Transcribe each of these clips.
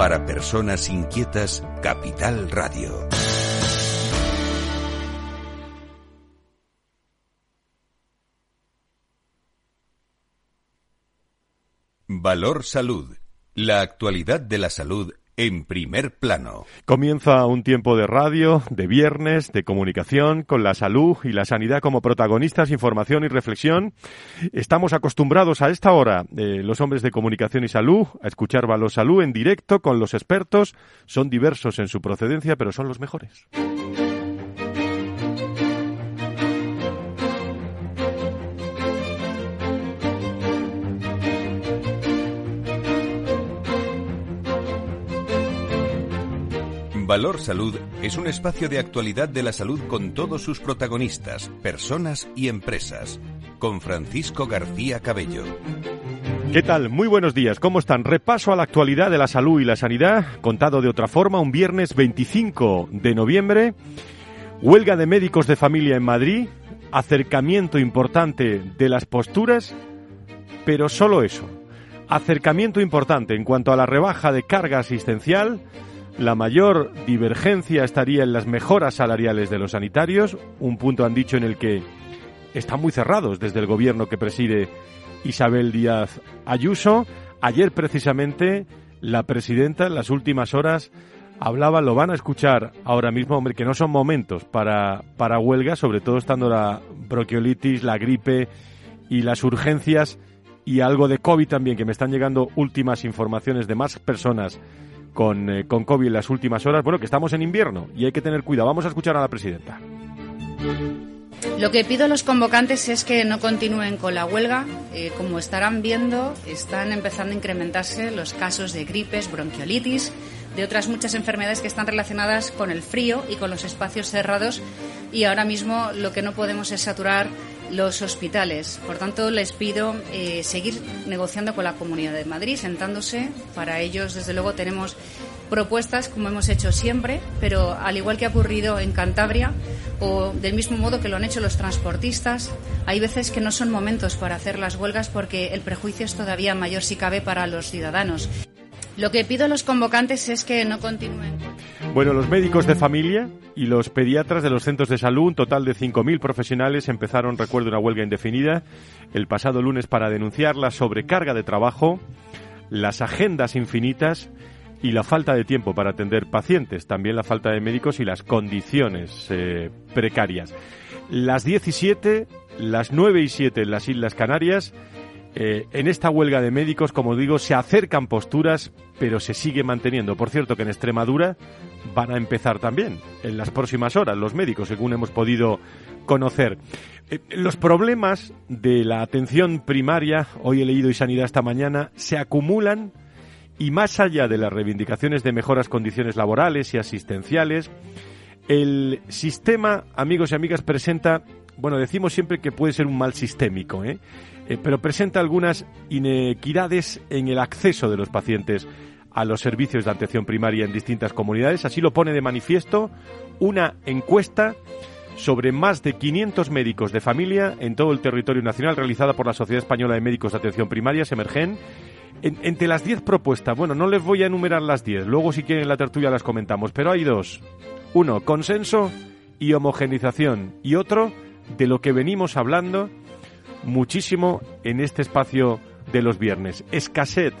Para personas inquietas, Capital Radio. Valor Salud. La actualidad de la salud en primer plano. Comienza un tiempo de radio, de viernes, de comunicación, con la salud y la sanidad como protagonistas, información y reflexión. Estamos acostumbrados a esta hora, eh, los hombres de comunicación y salud, a escuchar Valor Salud en directo con los expertos. Son diversos en su procedencia, pero son los mejores. Valor Salud es un espacio de actualidad de la salud con todos sus protagonistas, personas y empresas. Con Francisco García Cabello. ¿Qué tal? Muy buenos días. ¿Cómo están? Repaso a la actualidad de la salud y la sanidad, contado de otra forma, un viernes 25 de noviembre. Huelga de médicos de familia en Madrid, acercamiento importante de las posturas, pero solo eso. Acercamiento importante en cuanto a la rebaja de carga asistencial, la mayor divergencia estaría en las mejoras salariales de los sanitarios, un punto han dicho en el que están muy cerrados desde el gobierno que preside Isabel Díaz Ayuso. Ayer precisamente la presidenta en las últimas horas hablaba, lo van a escuchar ahora mismo, hombre, que no son momentos para, para huelga, sobre todo estando la bronquiolitis, la gripe y las urgencias y algo de COVID también, que me están llegando últimas informaciones de más personas con, eh, con COVID en las últimas horas. Bueno, que estamos en invierno y hay que tener cuidado. Vamos a escuchar a la presidenta. Lo que pido a los convocantes es que no continúen con la huelga. Eh, como estarán viendo, están empezando a incrementarse los casos de gripes, bronquiolitis, de otras muchas enfermedades que están relacionadas con el frío y con los espacios cerrados. Y ahora mismo lo que no podemos es saturar los hospitales. Por tanto, les pido eh, seguir negociando con la Comunidad de Madrid, sentándose. Para ellos, desde luego, tenemos propuestas, como hemos hecho siempre, pero al igual que ha ocurrido en Cantabria, o del mismo modo que lo han hecho los transportistas, hay veces que no son momentos para hacer las huelgas porque el prejuicio es todavía mayor si cabe para los ciudadanos. Lo que pido a los convocantes es que no continúen. Bueno, los médicos de familia y los pediatras de los centros de salud, un total de 5.000 profesionales, empezaron, recuerdo, una huelga indefinida el pasado lunes para denunciar la sobrecarga de trabajo, las agendas infinitas y la falta de tiempo para atender pacientes, también la falta de médicos y las condiciones eh, precarias. Las 17, las 9 y 7 en las Islas Canarias, eh, en esta huelga de médicos, como digo, se acercan posturas, pero se sigue manteniendo. Por cierto, que en Extremadura van a empezar también en las próximas horas los médicos, según hemos podido conocer. Eh, los problemas de la atención primaria, hoy he leído y sanidad esta mañana, se acumulan y más allá de las reivindicaciones de mejoras condiciones laborales y asistenciales, el sistema, amigos y amigas, presenta, bueno, decimos siempre que puede ser un mal sistémico, ¿eh? Eh, pero presenta algunas inequidades en el acceso de los pacientes a los servicios de atención primaria en distintas comunidades. Así lo pone de manifiesto una encuesta sobre más de 500 médicos de familia en todo el territorio nacional realizada por la Sociedad Española de Médicos de Atención Primaria, Semergen. entre las 10 propuestas, bueno, no les voy a enumerar las 10, luego si quieren en la tertulia las comentamos, pero hay dos. Uno, consenso y homogenización. Y otro, de lo que venimos hablando muchísimo en este espacio de los viernes. Escasez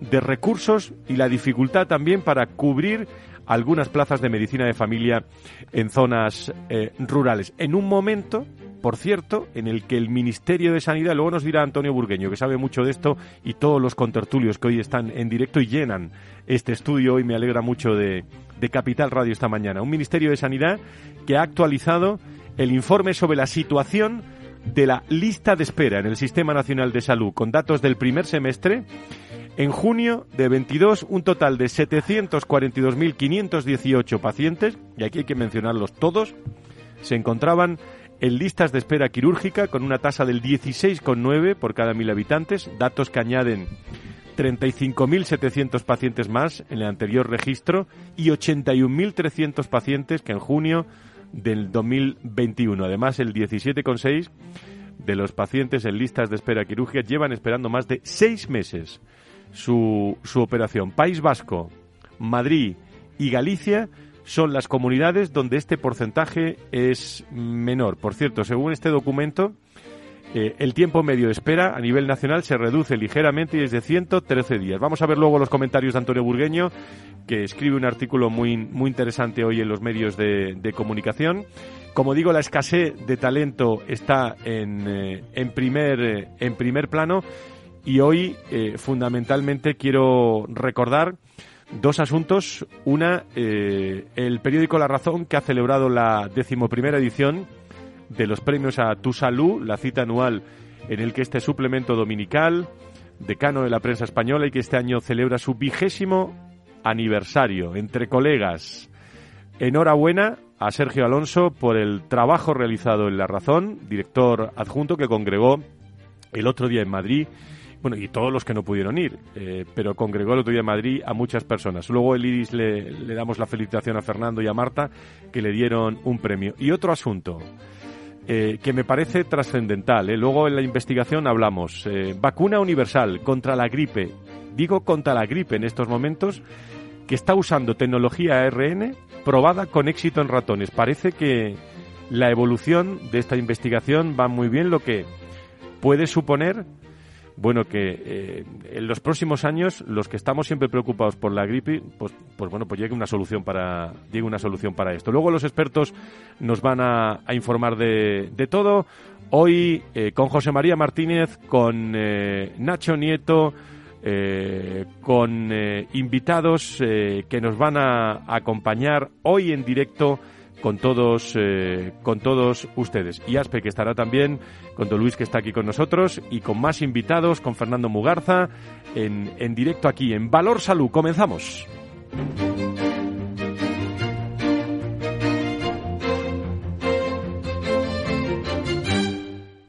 de recursos y la dificultad también para cubrir algunas plazas de medicina de familia en zonas eh, rurales. En un momento, por cierto, en el que el Ministerio de Sanidad, luego nos dirá Antonio Burgueño, que sabe mucho de esto, y todos los contertulios que hoy están en directo y llenan este estudio, hoy me alegra mucho de, de Capital Radio esta mañana. Un Ministerio de Sanidad que ha actualizado el informe sobre la situación de la lista de espera en el Sistema Nacional de Salud con datos del primer semestre. En junio de 22, un total de 742.518 pacientes, y aquí hay que mencionarlos todos, se encontraban en listas de espera quirúrgica con una tasa del 16,9 por cada mil habitantes, datos que añaden 35.700 pacientes más en el anterior registro y 81.300 pacientes que en junio del 2021. Además, el 17,6 de los pacientes en listas de espera quirúrgica llevan esperando más de seis meses su, su operación. País Vasco, Madrid y Galicia son las comunidades donde este porcentaje es menor. Por cierto, según este documento, eh, el tiempo medio de espera a nivel nacional se reduce ligeramente y es de 113 días. Vamos a ver luego los comentarios de Antonio Burgueño, que escribe un artículo muy, muy interesante hoy en los medios de, comunicación. Como digo, la escasez de talento está en, eh, en, primer, eh, en primer plano y hoy fundamentalmente quiero recordar dos asuntos. Una, el periódico La Razón, que ha celebrado la decimoprimera edición de los premios a Tu Salud, la cita anual en el que este suplemento dominical, decano de la prensa española y que este año celebra su vigésimo aniversario entre colegas. Enhorabuena a Sergio Alonso por el trabajo realizado en La Razón, director adjunto que congregó el otro día en Madrid bueno, y todos los que no pudieron ir, eh, pero congregó el otro día en Madrid a muchas personas. Luego el Iris le, le, damos la felicitación a Fernando y a Marta, que le dieron un premio. Y otro asunto, eh, que me parece trascendental. ¿eh? Luego en la investigación hablamos. Eh, vacuna universal contra la gripe. Digo contra la gripe en estos momentos, que está usando tecnología ARN probada con éxito en ratones. Parece que la evolución de esta investigación va muy bien, lo que puede suponer bueno, que eh, en los próximos años los que estamos siempre preocupados por la gripe, pues, pues bueno, pues llegue una solución para llegue una solución para esto. Luego los expertos nos van a, informar de, de, todo. Hoy eh, con José María Martínez, con eh, Nacho Nieto, con invitados que nos van a acompañar hoy en directo con todos, eh, con todos ustedes. Y Aspe, que estará también, con Don Luis, que está aquí con nosotros, y con más invitados, con Fernando Mugarza, en, en directo aquí, en Valor Salud. Comenzamos.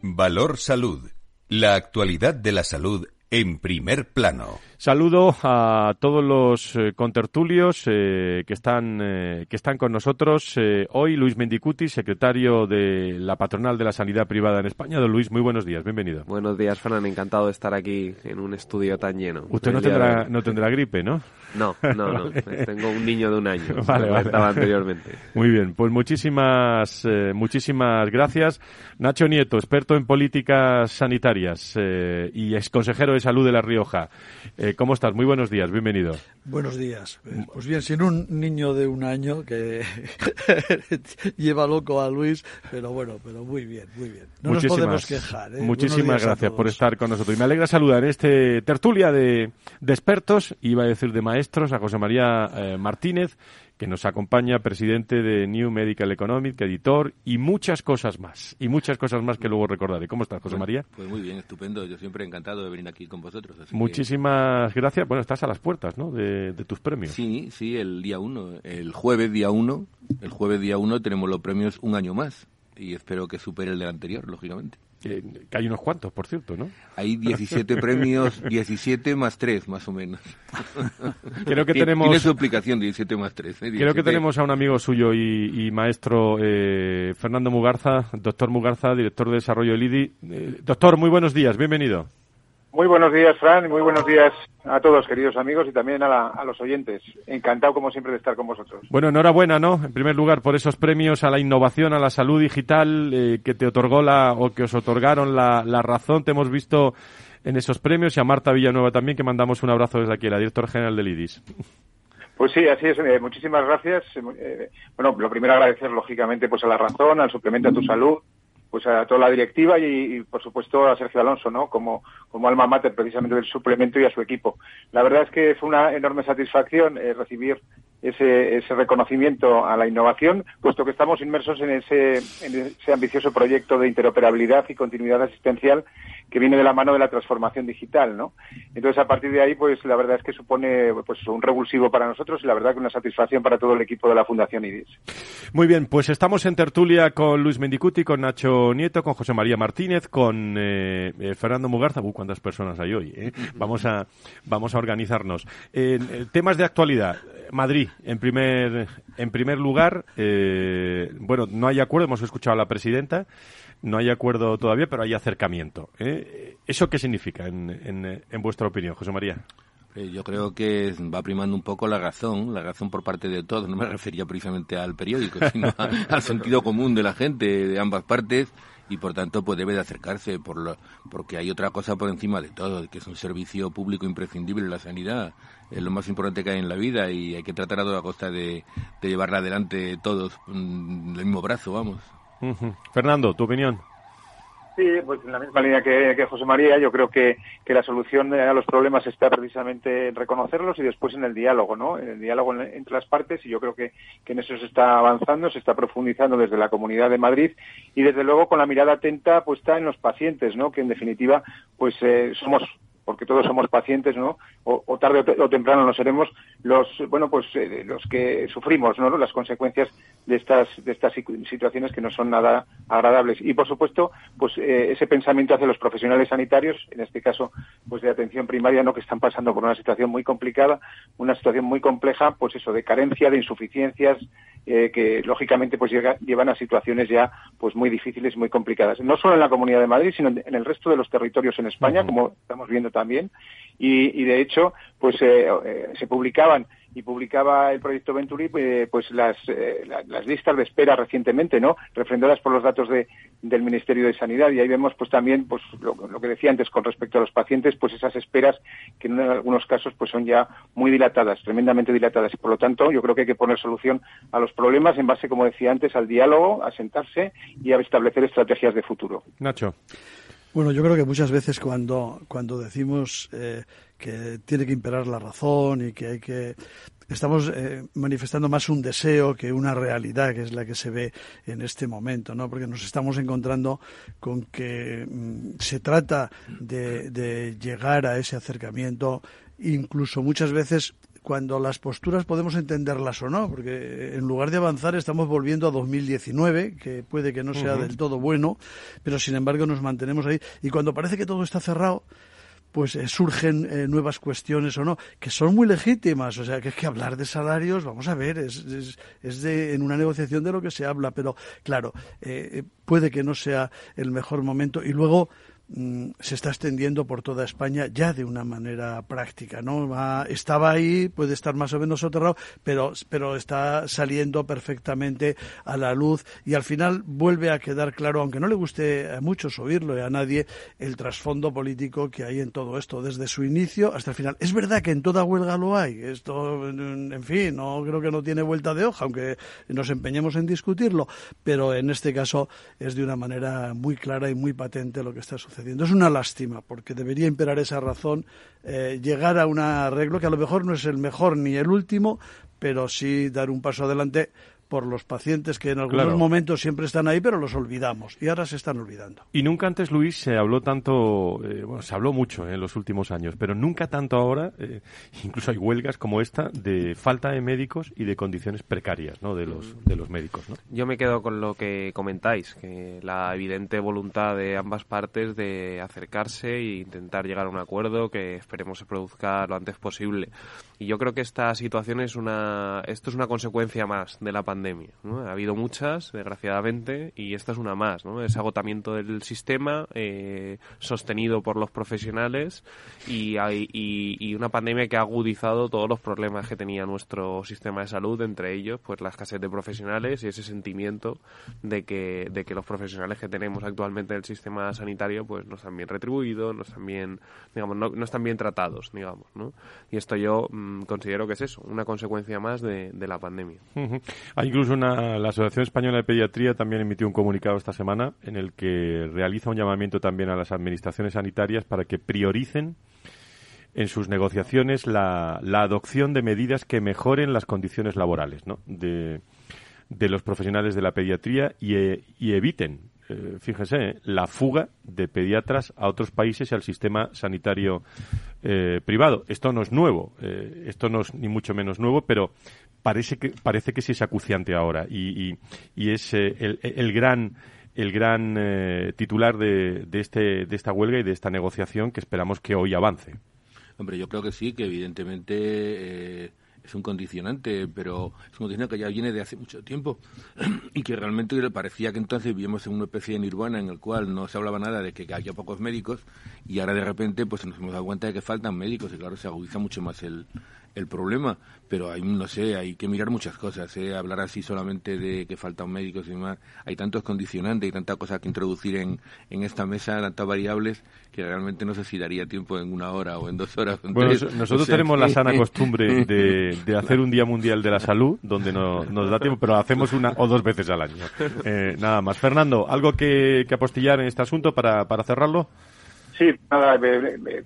Valor Salud. La actualidad de la salud en primer plano. Saludo a todos los eh, contertulios eh, que están eh, que están con nosotros hoy. Luis Mendicuti, secretario de la patronal de la sanidad privada en España. Don Luis, muy buenos días, bienvenido. Buenos días, Fernando. Encantado de estar aquí en un estudio tan lleno. Usted no tendrá, no tendrá gripe, ¿no? No, no, no. Tengo un niño de un año. Vale, vale. Estaba anteriormente. Muy bien, pues muchísimas muchísimas gracias. Nacho Nieto, experto en políticas sanitarias y ex consejero de salud de La Rioja. ¿Cómo estás? Muy buenos días, bienvenido. Buenos días. Pues bien, sin un niño de un año que lleva loco a Luis, pero bueno, pero muy bien, muy bien. No nos podemos quejar. ¿eh? Muchísimas gracias por estar con nosotros. Y me alegra saludar en este tertulia de, expertos, iba a decir de maestros, a José María eh, Martínez, que nos acompaña, presidente de New Medical Economic, editor y muchas cosas más. Y muchas cosas más que luego recordaré. ¿Cómo estás, José María? Pues muy bien, estupendo. Yo siempre encantado de venir aquí con vosotros. Muchísimas gracias. Bueno, estás a las puertas, ¿no? De, tus premios. Sí, sí, el día uno. El jueves día uno. El jueves día uno tenemos los premios un año más. Y espero que supere el del anterior, lógicamente. Que, hay unos cuantos, por cierto, ¿no? Hay 17 premios, 17 más 3, más o menos. Creo que tenemos... Tiene su explicación, 17 más 3. ¿eh? Creo que tenemos a un amigo suyo y, maestro, eh, Fernando Mugarza, doctor Mugarza, director de desarrollo del IDI. Eh, doctor, muy buenos días, bienvenido. Muy buenos días, Fran, y muy buenos días a todos, queridos amigos, y también a, los oyentes. Encantado, como siempre, de estar con vosotros. Bueno, enhorabuena, ¿no? En primer lugar, por esos premios a la innovación, a la salud digital eh, que te otorgó la, o que os otorgaron la, razón. Te hemos visto en esos premios y a Marta Villanueva también, que mandamos un abrazo desde aquí, la directora general del IDIS. Pues sí, así es. Eh, muchísimas gracias. Eh, bueno, lo primero agradecer, lógicamente, pues a la razón, al suplemento a tu salud, pues a toda la directiva y, por supuesto a Sergio Alonso, ¿no? Como, como alma mater precisamente del suplemento y a su equipo. La verdad es que fue una enorme satisfacción eh, recibir ese, ese reconocimiento a la innovación, puesto que estamos inmersos en ese, en ese ambicioso proyecto de interoperabilidad y continuidad asistencial que viene de la mano de la transformación digital, ¿no? Entonces, a partir de ahí, pues la verdad es que supone pues un revulsivo para nosotros y la verdad que una satisfacción para todo el equipo de la Fundación IDIS. Muy bien, pues estamos en tertulia con Luis Mendicuti, con Nacho Nieto, con José María Martínez, con eh, eh, Fernando Mugarza. Uy, cuántas personas hay hoy, ¿eh? Vamos a, vamos a organizarnos. temas de actualidad. Madrid, en primer, en primer lugar, bueno, no hay acuerdo, hemos escuchado a la presidenta no hay acuerdo todavía, pero hay acercamiento. ¿eh? ¿Eso qué significa en, en, vuestra opinión, José María? Eh, yo creo que va primando un poco la razón, la razón por parte de todos. No me refería precisamente al periódico, sino al sentido común de la gente de ambas partes y por tanto pues debe de acercarse por lo, porque hay otra cosa por encima de todo, que es un servicio público imprescindible la sanidad, es lo más importante que hay en la vida y hay que tratar a toda costa de, llevarla adelante todos mm, del mismo brazo, vamos. Fernando, tu opinión. Sí, pues en la misma línea que, José María, yo creo que, que, la solución a los problemas está precisamente en reconocerlos y después en el diálogo, ¿no? En el diálogo entre las partes y yo creo que, que, en eso se está avanzando, se está profundizando desde la Comunidad de Madrid y desde luego con la mirada atenta puesta en los pacientes, ¿no? Que en definitiva, pues eh, somos porque todos somos pacientes, ¿no? O, tarde o, temprano lo seremos los, bueno, pues eh, los que sufrimos, ¿no? Las consecuencias de estas de estas situaciones que no son nada agradables y por supuesto, pues eh, ese pensamiento hacia los profesionales sanitarios, en este caso, pues de atención primaria, ¿no? Que están pasando por una situación muy complicada, una situación muy compleja, pues eso de carencia, de insuficiencias, eh, que lógicamente pues llevan a situaciones ya pues muy difíciles, muy complicadas. No solo en la Comunidad de Madrid, sino en el resto de los territorios en España, como estamos viendo también. Y, de hecho, pues eh, eh, se publicaban y publicaba el proyecto Venturi pues, pues las, las listas de espera recientemente, ¿no? Refrendadas por los datos de, del Ministerio de Sanidad y ahí vemos pues también pues lo, que decía antes con respecto a los pacientes, pues esas esperas que en algunos casos pues son ya muy dilatadas, tremendamente dilatadas y por lo tanto yo creo que hay que poner solución a los problemas en base, como decía antes, al diálogo, a sentarse y a establecer estrategias de futuro. Nacho. Bueno, yo creo que muchas veces cuando, cuando decimos eh, que tiene que imperar la razón y que hay que estamos eh, manifestando más un deseo que una realidad que es la que se ve en este momento, ¿no? Porque nos estamos encontrando con que mm, se trata de, de llegar a ese acercamiento, incluso muchas veces cuando las posturas podemos entenderlas o no, porque en lugar de avanzar estamos volviendo a 2019, que puede que no sea del todo bueno, pero sin embargo nos mantenemos ahí. Y cuando parece que todo está cerrado, pues eh, surgen eh, nuevas cuestiones o no, que son muy legítimas. O sea, que es que hablar de salarios, vamos a ver, es, es, de, en una negociación de lo que se habla, pero claro, eh, puede que no sea el mejor momento. Y luego, se está extendiendo por toda España ya de una manera práctica, ¿no? estaba ahí, puede estar más o menos soterrado, pero, pero está saliendo perfectamente a la luz y al final vuelve a quedar claro, aunque no le guste a muchos oírlo y a nadie, el trasfondo político que hay en todo esto, desde su inicio hasta el final. Es verdad que en toda huelga lo hay, esto, en fin, no creo que no tiene vuelta de hoja, aunque nos empeñemos en discutirlo, pero en este caso es de una manera muy clara y muy patente lo que está sucediendo es una lástima, porque debería imperar esa razón, eh, llegar a un arreglo que a lo mejor no es el mejor ni el último, pero sí dar un paso adelante por los pacientes que en algunos momentos siempre están ahí, pero los olvidamos y ahora se están olvidando. Y nunca antes, Luis, se habló tanto, eh, bueno, se habló mucho eh, en los últimos años, pero nunca tanto ahora, eh, incluso hay huelgas como esta, de falta de médicos y de condiciones precarias ¿no? de, los, de los médicos. ¿no? Yo me quedo con lo que comentáis, que la evidente voluntad de ambas partes de acercarse e intentar llegar a un acuerdo que esperemos se produzca lo antes posible. Y yo creo que esta situación es una, esto es una consecuencia más de la pandemia. Ha habido muchas, desgraciadamente, y esta es una más. ¿no? Ese agotamiento del sistema eh, sostenido por los profesionales y, y, una pandemia que ha agudizado todos los problemas que tenía nuestro sistema de salud, entre ellos pues la escasez de profesionales y ese sentimiento de que, de que los profesionales que tenemos actualmente en el sistema sanitario pues no están bien retribuidos, no están bien, digamos, no, están bien tratados, digamos. ¿no? Y esto yo Mm, considero que es eso, una consecuencia más de, la pandemia. Hay incluso una, la Asociación Española de Pediatría también emitió un comunicado esta semana en el que realiza un llamamiento también a las administraciones sanitarias para que prioricen en sus negociaciones la, adopción de medidas que mejoren las condiciones laborales de, los profesionales de la pediatría y, y eviten eh, fíjese, la fuga de pediatras a otros países y al sistema sanitario eh, privado. Esto no es nuevo, eh, esto no es ni mucho menos nuevo, pero parece que, parece que sí es acuciante ahora y, es el, el, gran el gran titular de, de, este, de esta huelga y de esta negociación que esperamos que hoy avance. Hombre, yo creo que sí, que evidentemente es un condicionante, pero es un condicionante que ya viene de hace mucho tiempo y que realmente parecía que entonces vivíamos en una especie de nirvana en el cual no se hablaba nada de que haya pocos médicos y ahora de repente pues nos hemos dado cuenta de que faltan médicos y claro se agudiza mucho más el, el problema, pero hay, no sé, hay que mirar muchas cosas, ¿eh? hablar así solamente de que faltan médicos y demás, hay tantos condicionantes y tantas cosas que introducir en, en esta mesa, tantas variables, que realmente no sé si daría tiempo en una hora o en dos horas. bueno, nosotros tenemos la sana costumbre de, de, hacer un Día Mundial de la Salud, donde no, nos da tiempo, pero hacemos una o dos veces al año. Eh, nada más. Fernando, ¿algo que, que apostillar en este asunto para, para cerrarlo? Sí, nada,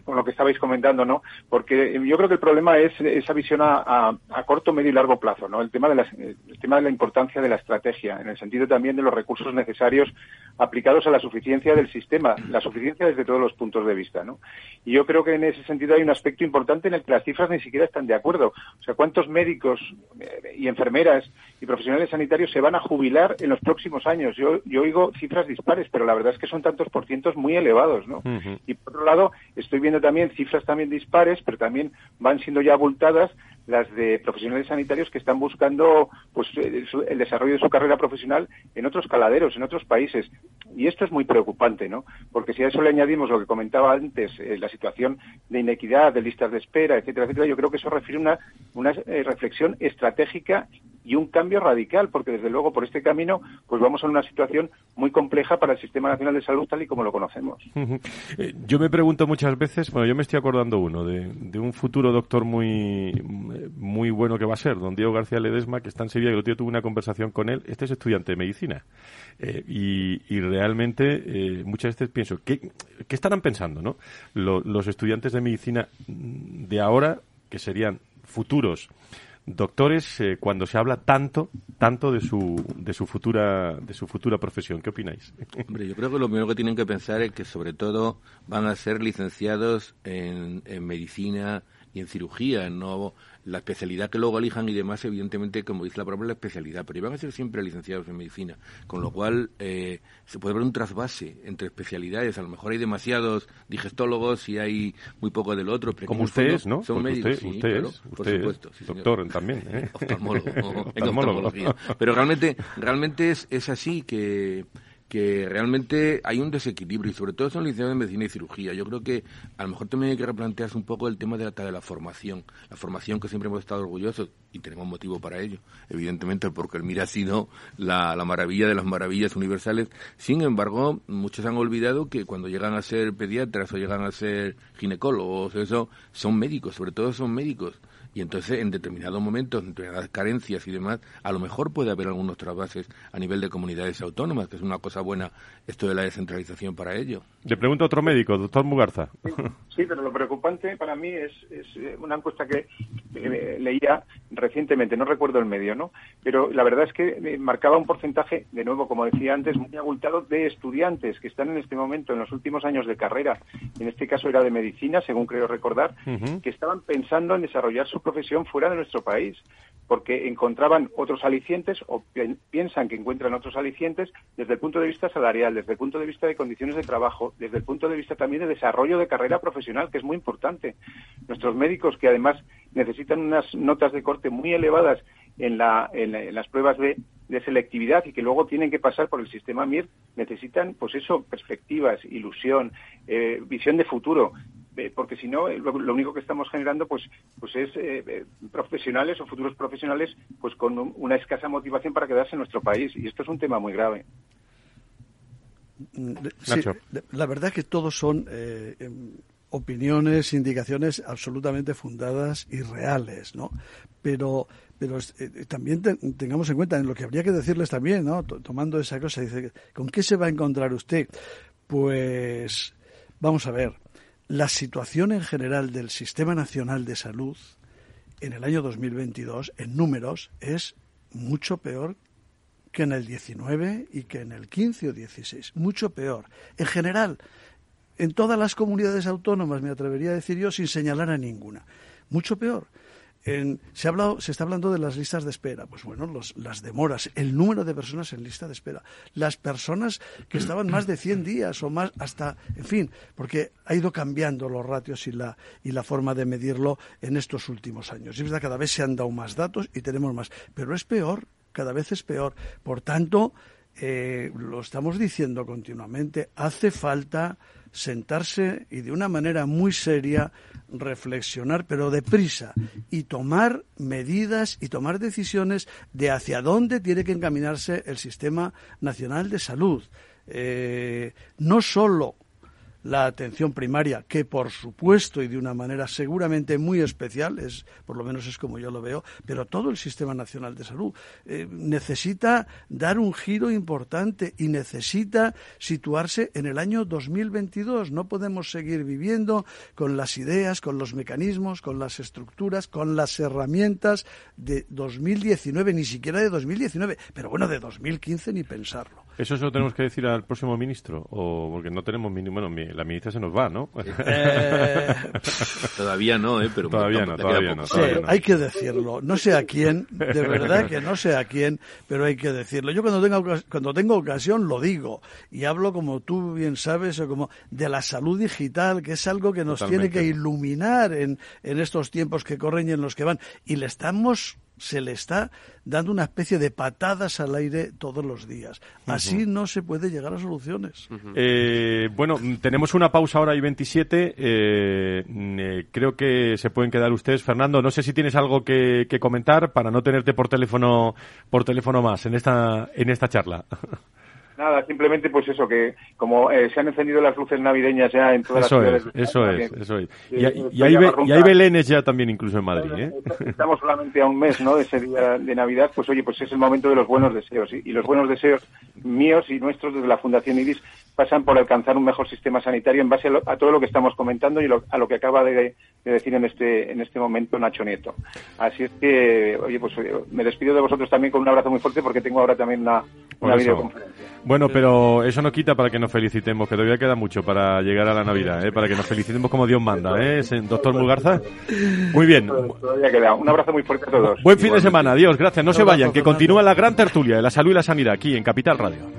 con lo que estabais comentando, ¿no? Porque yo creo que el problema es esa visión a, a, corto, medio y largo plazo, ¿no? El tema, de la, el tema de la importancia de la estrategia, en el sentido también de los recursos necesarios aplicados a la suficiencia del sistema, la suficiencia desde todos los puntos de vista, ¿no? Y yo creo que en ese sentido hay un aspecto importante en el que las cifras ni siquiera están de acuerdo. O sea, ¿cuántos médicos eh, y enfermeras y profesionales sanitarios se van a jubilar en los próximos años? Yo, yo oigo cifras dispares, pero la verdad es que son tantos por cientos muy elevados, ¿no? Y por otro lado, estoy viendo también cifras también dispares, pero también van siendo ya abultadas las de profesionales sanitarios que están buscando pues el desarrollo de su carrera profesional en otros caladeros, en otros países. Y esto es muy preocupante, ¿no? Porque si a eso le añadimos lo que comentaba antes, eh, la situación de inequidad, de listas de espera, etcétera, etcétera, yo creo que eso refiere una, una eh, reflexión estratégica y un cambio radical, porque desde luego por este camino pues vamos a una situación muy compleja para el Sistema Nacional de Salud tal y como lo conocemos. Yo me pregunto muchas veces, bueno, yo me estoy acordando uno, de, un futuro doctor muy, muy bueno que va a ser, don Diego García Ledesma, que está en Sevilla, que el tío tuve una conversación con él, este es estudiante de medicina. Eh, y, realmente eh, muchas veces pienso, ¿qué, ¿qué estarán pensando no? los estudiantes de medicina de ahora, que serían futuros doctores eh, cuando se habla tanto tanto de su de su futura de su futura profesión. Qué opináis hombre yo creo que lo primero que tienen que pensar es que sobre todo van a ser licenciados en, en medicina y en cirugía no la especialidad que luego elijan y demás, evidentemente, como dice la palabra, la especialidad, pero iban a ser siempre licenciados en medicina, con lo cual eh, se puede ver un trasvase entre especialidades. A lo mejor hay demasiados digestólogos y hay muy poco del otro. Pero como ustedes, ¿no? Son médicos, usted, usted, por supuesto. doctor también, ¿eh? Oftalmólogo, Pero realmente, realmente es, es así que que realmente hay un desequilibrio y sobre todo son licenciados en medicina y cirugía. Yo creo que a lo mejor también hay que replantearse un poco el tema de la, de la formación, la formación que siempre hemos estado orgullosos y tenemos motivo para ello, evidentemente porque el MIR ha sido la, la maravilla de las maravillas universales. Sin embargo, muchos han olvidado que cuando llegan a ser pediatras o llegan a ser ginecólogos, eso, son médicos, sobre todo son médicos y entonces en determinados momentos, en determinadas carencias y demás, a lo mejor puede haber algunos trabases a nivel de comunidades autónomas, que es una cosa buena esto de la descentralización para ello. Le pregunto a otro médico, doctor Mugarza. Sí, pero lo preocupante para mí es, eh, una encuesta que leía recientemente, no recuerdo el medio, ¿no? Pero la verdad es que marcaba un porcentaje, de nuevo, como decía antes, muy abultado de estudiantes que están en este momento, en los últimos años de carrera, en este caso era de medicina, según creo recordar, que estaban pensando en desarrollar su profesión fuera de nuestro país, porque encontraban otros alicientes o piensan que encuentran otros alicientes desde el punto de vista salarial, desde el punto de vista de condiciones de trabajo, desde el punto de vista también de desarrollo de carrera profesional, que es muy importante. Nuestros médicos, que además necesitan unas notas de corte muy elevadas en, la, en, las pruebas de, selectividad y que luego tienen que pasar por el sistema MIR, necesitan, pues eso, perspectivas, ilusión, eh, visión de futuro. Eh, porque si no, lo, único que estamos generando pues, pues es eh, eh, profesionales o futuros profesionales pues con una escasa motivación para quedarse en nuestro país. Y esto es un tema muy grave. Mm, la verdad que todos son em, opiniones, indicaciones absolutamente fundadas y reales, ¿no? Pero, pero también tengamos en cuenta en lo que habría que decirles también, ¿no? tomando esa cosa, dice, ¿con qué se va a encontrar usted? Pues, vamos a ver, la situación en general del Sistema Nacional de Salud en el año 2022, en números, es mucho peor que en el 19 y que en el 15 o 16. Mucho peor. En general, en todas las comunidades autónomas, me atrevería a decir yo, sin señalar a ninguna. Mucho peor. se, ha hablado, se está hablando de las listas de espera. Pues bueno, las demoras, el número de personas en lista de espera, las personas que estaban más de 100 días o más hasta, en fin, porque ha ido cambiando los ratios y la, y la forma de medirlo en estos últimos años. Y es verdad, cada vez se han dado más datos y tenemos más. Pero es peor, cada vez es peor. Por tanto, eh, lo estamos diciendo continuamente, hace falta sentarse y de una manera muy seria reflexionar, pero deprisa, y tomar medidas y tomar decisiones de hacia dónde tiene que encaminarse el sistema nacional de salud. Eh, no solo la atención primaria, que por supuesto y de una manera seguramente muy especial, es, por lo menos es como yo lo veo, pero todo el Sistema Nacional de Salud eh, necesita dar un giro importante y necesita situarse en el año 2022. No podemos seguir viviendo con las ideas, con los mecanismos, con las estructuras, con las herramientas de 2019, ni siquiera de 2019, pero bueno, de 2015 ni pensarlo. ¿Eso se lo tenemos que decir al próximo ministro? o Porque no tenemos... Bueno, la ministra se nos va, ¿no? Eh, todavía no, ¿eh? Pero todavía no, todavía no, sí, hay que decirlo. No sé a quién, de verdad que no sé a quién, pero hay que decirlo. Yo cuando tengo, cuando tengo ocasión lo digo y hablo, como tú bien sabes, como de la salud digital, que es algo que nos tiene que iluminar en, en estos tiempos que corren y en los que van. Y le estamos se le está dando una especie de patadas al aire todos los días. Así no se puede llegar a soluciones. Eh, bueno, tenemos una pausa ahora y 27. Eh, eh, creo que se pueden quedar ustedes. Fernando, no sé si tienes algo que, que comentar para no tenerte por teléfono, por teléfono más en esta, en esta charla. Nada, simplemente pues eso, que como eh, se han encendido las luces navideñas ya en todas eso las ciudades. Es, eso es, eso es. Y, y, hay, y, hay, belenes ya también incluso en Madrid, ¿eh? Estamos solamente a un mes, ¿no?, de ese día de Navidad, pues oye, pues es el momento de los buenos deseos. Y, los buenos deseos míos y nuestros desde la Fundación IDIS pasan por alcanzar un mejor sistema sanitario en base a, todo lo que estamos comentando y a lo que acaba de, decir en este en este momento Nacho Nieto. Así es que, oye, pues me despido de vosotros también con un abrazo muy fuerte porque tengo ahora también una, una videoconferencia. Bueno, pero eso no quita para que nos felicitemos, que todavía queda mucho para llegar a la Navidad, ¿eh? para que nos felicitemos como Dios manda, ¿eh? Doctor Mulgarza. Muy bien. Todavía queda. Un abrazo muy fuerte a todos. Buen fin de semana, adiós, gracias. No se vayan, que continúa la gran tertulia de la salud y la sanidad aquí en Capital Radio.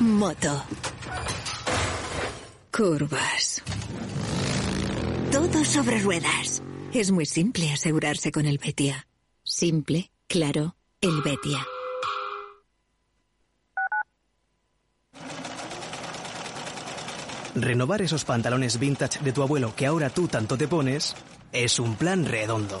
Moto. Curvas. Todo sobre ruedas. Es muy simple asegurarse con el Betia. Simple, claro, el Betia. Renovar esos pantalones vintage de tu abuelo que ahora tú tanto te pones es un plan redondo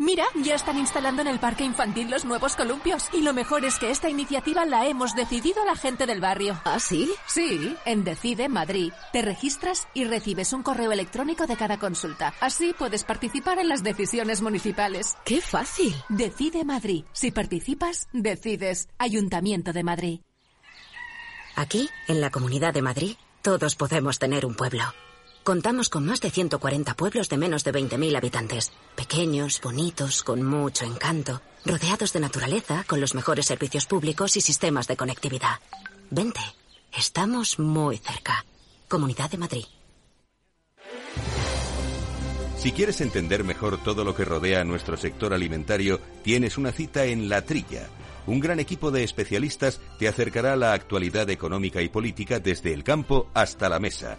Mira, ya están instalando en el parque infantil los nuevos columpios. Y lo mejor es que esta iniciativa la hemos decidido la gente del barrio. ¿Ah, sí? Sí, en Decide Madrid. Te registras y recibes un correo electrónico de cada consulta. Así puedes participar en las decisiones municipales. ¡Qué fácil! Decide Madrid. Si participas, decides. Ayuntamiento de Madrid. Aquí, en la Comunidad de Madrid, todos podemos tener un pueblo. Contamos con más de 140 pueblos de menos de 20.000 habitantes. Pequeños, bonitos, con mucho encanto, rodeados de naturaleza, con los mejores servicios públicos y sistemas de conectividad. Vente, estamos muy cerca. Comunidad de Madrid. Si quieres entender mejor todo lo que rodea a nuestro sector alimentario, tienes una cita en La Trilla un gran equipo de especialistas te acercará a la actualidad económica y política desde el campo hasta la mesa.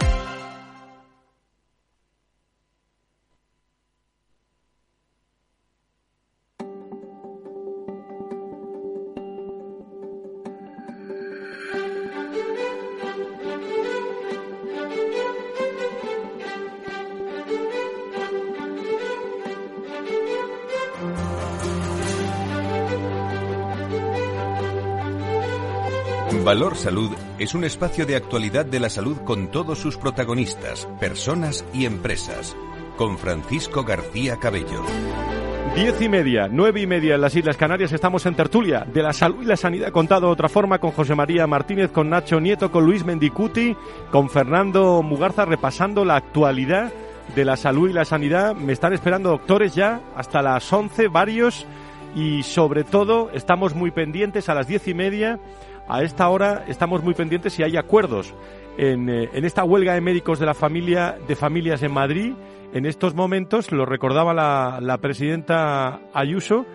Valor Salud es un espacio de actualidad de la salud con todos sus protagonistas, personas y empresas. Con Francisco García Cabello. Diez y media, nueve y media en las Islas Canarias estamos en tertulia de la salud y la sanidad contado de otra forma con José María Martínez, con Nacho Nieto, con Luis Mendicuti, con Fernando Mugarza repasando la actualidad de la salud y la sanidad. Me están esperando doctores ya hasta las once, varios, y sobre todo estamos muy pendientes a las diez y media a esta hora estamos muy pendientes si hay acuerdos en, eh, en, esta huelga de médicos de la familia de familias en Madrid. En estos momentos, lo recordaba la, la presidenta Ayuso,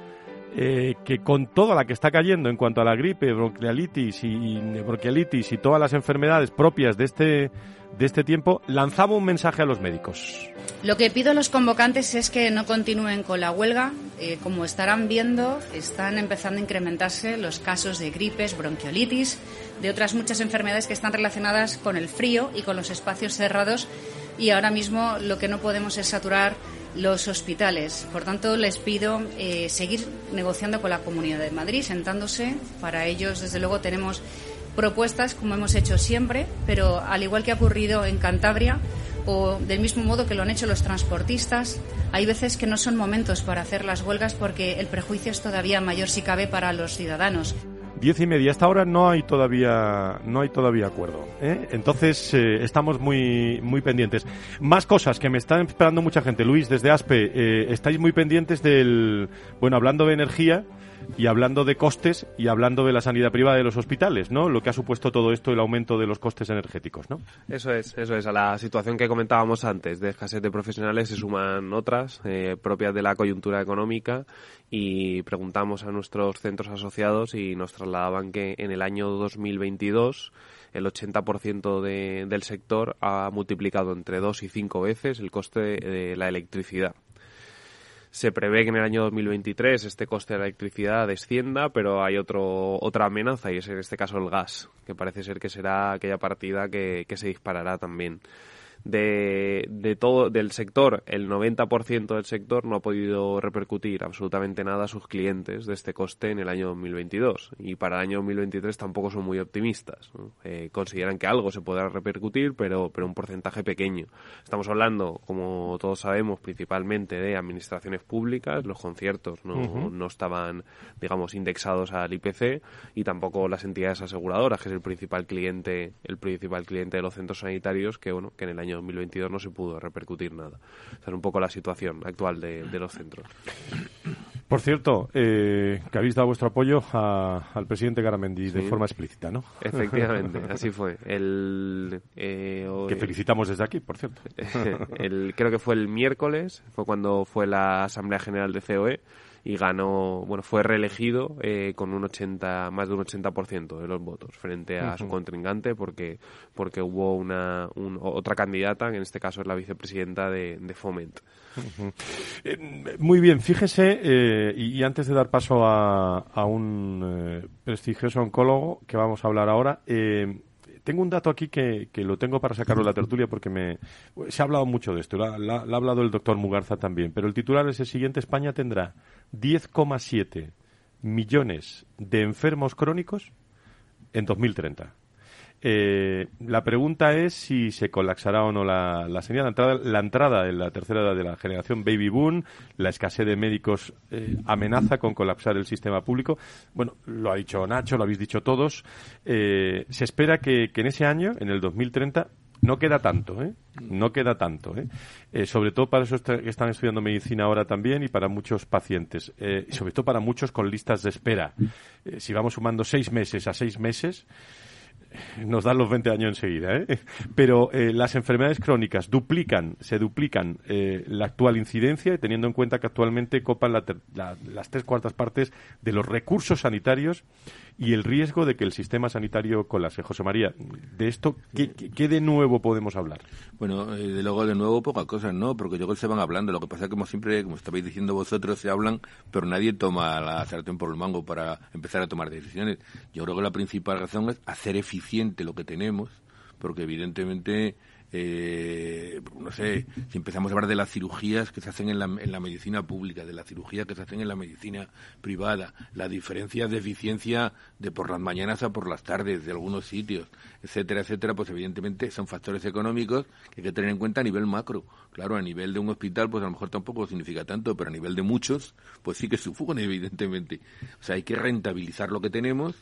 eh, que con toda la que está cayendo en cuanto a la gripe, bronquiolitis y, bronquiolitis y todas las enfermedades propias de este, de este tiempo, lanzaba un mensaje a los médicos. Lo que pido a los convocantes es que no continúen con la huelga. Eh, como estarán viendo, están empezando a incrementarse los casos de gripes, bronquiolitis, de otras muchas enfermedades que están relacionadas con el frío y con los espacios cerrados. Y ahora mismo lo que no podemos es saturar los hospitales. Por tanto, les pido eh, seguir negociando con la Comunidad de Madrid, sentándose. Para ellos, desde luego, tenemos propuestas, como hemos hecho siempre, pero al igual que ha ocurrido en Cantabria, o del mismo modo que lo han hecho los transportistas, hay veces que no son momentos para hacer las huelgas porque el prejuicio es todavía mayor si cabe para los ciudadanos. Diez y media. Hasta ahora no hay todavía no hay todavía acuerdo. ¿eh? Entonces eh, estamos muy muy pendientes. Más cosas que me están esperando mucha gente. Luis, desde Aspe, eh, estáis muy pendientes del bueno hablando de energía y hablando de costes y hablando de la sanidad privada de los hospitales, ¿no? Lo que ha supuesto todo esto, el aumento de los costes energéticos, ¿no? Eso es, eso es. A la situación que comentábamos antes de escasez de profesionales se suman otras eh, propias de la coyuntura económica y preguntamos a nuestros centros asociados y nos trasladaban que en el año 2022 el 80% de, del sector ha multiplicado entre dos y cinco veces el coste de la electricidad. Se prevé que en el año 2023 este coste de la electricidad descienda, pero hay otro, otra amenaza y es en este caso el gas, que parece ser que será aquella partida que, que se disparará también de, de todo del sector, el 90% del sector no ha podido repercutir absolutamente nada a sus clientes de este coste en el año 2022 y para el año 2023 tampoco son muy optimistas. Eh, consideran que algo se podrá repercutir, pero, pero un porcentaje pequeño. Estamos hablando, como todos sabemos, principalmente de administraciones públicas. Los conciertos no, no estaban, digamos, indexados al IPC y tampoco las entidades aseguradoras, que es el principal cliente, el principal cliente de los centros sanitarios, que bueno, que en el año 2022 no se pudo repercutir nada. Esa es un poco la situación actual de, los centros. Por cierto, eh, que habéis dado vuestro apoyo al presidente Garamendi de forma explícita, ¿no? Efectivamente, así fue. El, eh, que felicitamos desde aquí, por cierto. el, creo que fue el miércoles, fue cuando fue la Asamblea General de COE y ganó, bueno, fue reelegido eh, con un 80, más de un 80% de los votos frente a su contrincante porque, porque hubo una, otra candidata, que en este caso es la vicepresidenta de, Foment. Eh, muy bien, fíjese, eh, y, antes de dar paso a, a un prestigioso oncólogo que vamos a hablar ahora, tengo un dato aquí que, que, lo tengo para sacarlo de la tertulia porque me, se ha hablado mucho de esto, lo ha hablado el doctor Mugarza también, pero el titular es el siguiente, España tendrá 10,7 millones de enfermos crónicos en 2030. Eh, la pregunta es si se colapsará o no la, la sanidad. La entrada, la entrada de la tercera edad de la generación baby boom, la escasez de médicos eh, amenaza con colapsar el sistema público. Bueno, lo ha dicho Nacho, lo habéis dicho todos. Eh, se espera que, en ese año, en el 2030, no queda tanto, ¿eh? No queda tanto, ¿eh? eh sobre todo para esos que están estudiando medicina ahora también y para muchos pacientes. Eh, sobre todo para muchos con listas de espera. Eh, si vamos sumando seis meses a seis meses, nos dan los 20 años enseguida, ¿eh? Pero eh, las enfermedades crónicas duplican, se duplican eh, la actual incidencia, teniendo en cuenta que actualmente copan la la, las tres cuartas partes de los recursos sanitarios y el riesgo de que el sistema sanitario colapse. José María, de esto, ¿qué, qué de nuevo podemos hablar? Bueno, eh, de luego de nuevo pocas cosas, ¿no? Porque yo creo que se van hablando. Lo que pasa es que, como siempre, como estabais diciendo vosotros, se hablan, pero nadie toma la sartén por el mango para empezar a tomar decisiones. Yo creo que la principal razón es hacer eficiente lo que tenemos, porque evidentemente eh, no sé, si empezamos a hablar de las cirugías que se hacen en la, en la medicina pública, de las cirugías que se hacen en la medicina privada, las diferencias de eficiencia de por las mañanas a por las tardes de algunos sitios, etcétera, etcétera, pues evidentemente son factores económicos que hay que tener en cuenta a nivel macro. Claro, a nivel de un hospital, pues a lo mejor tampoco significa tanto, pero a nivel de muchos, pues sí que sufugen, evidentemente. O sea, hay que rentabilizar lo que tenemos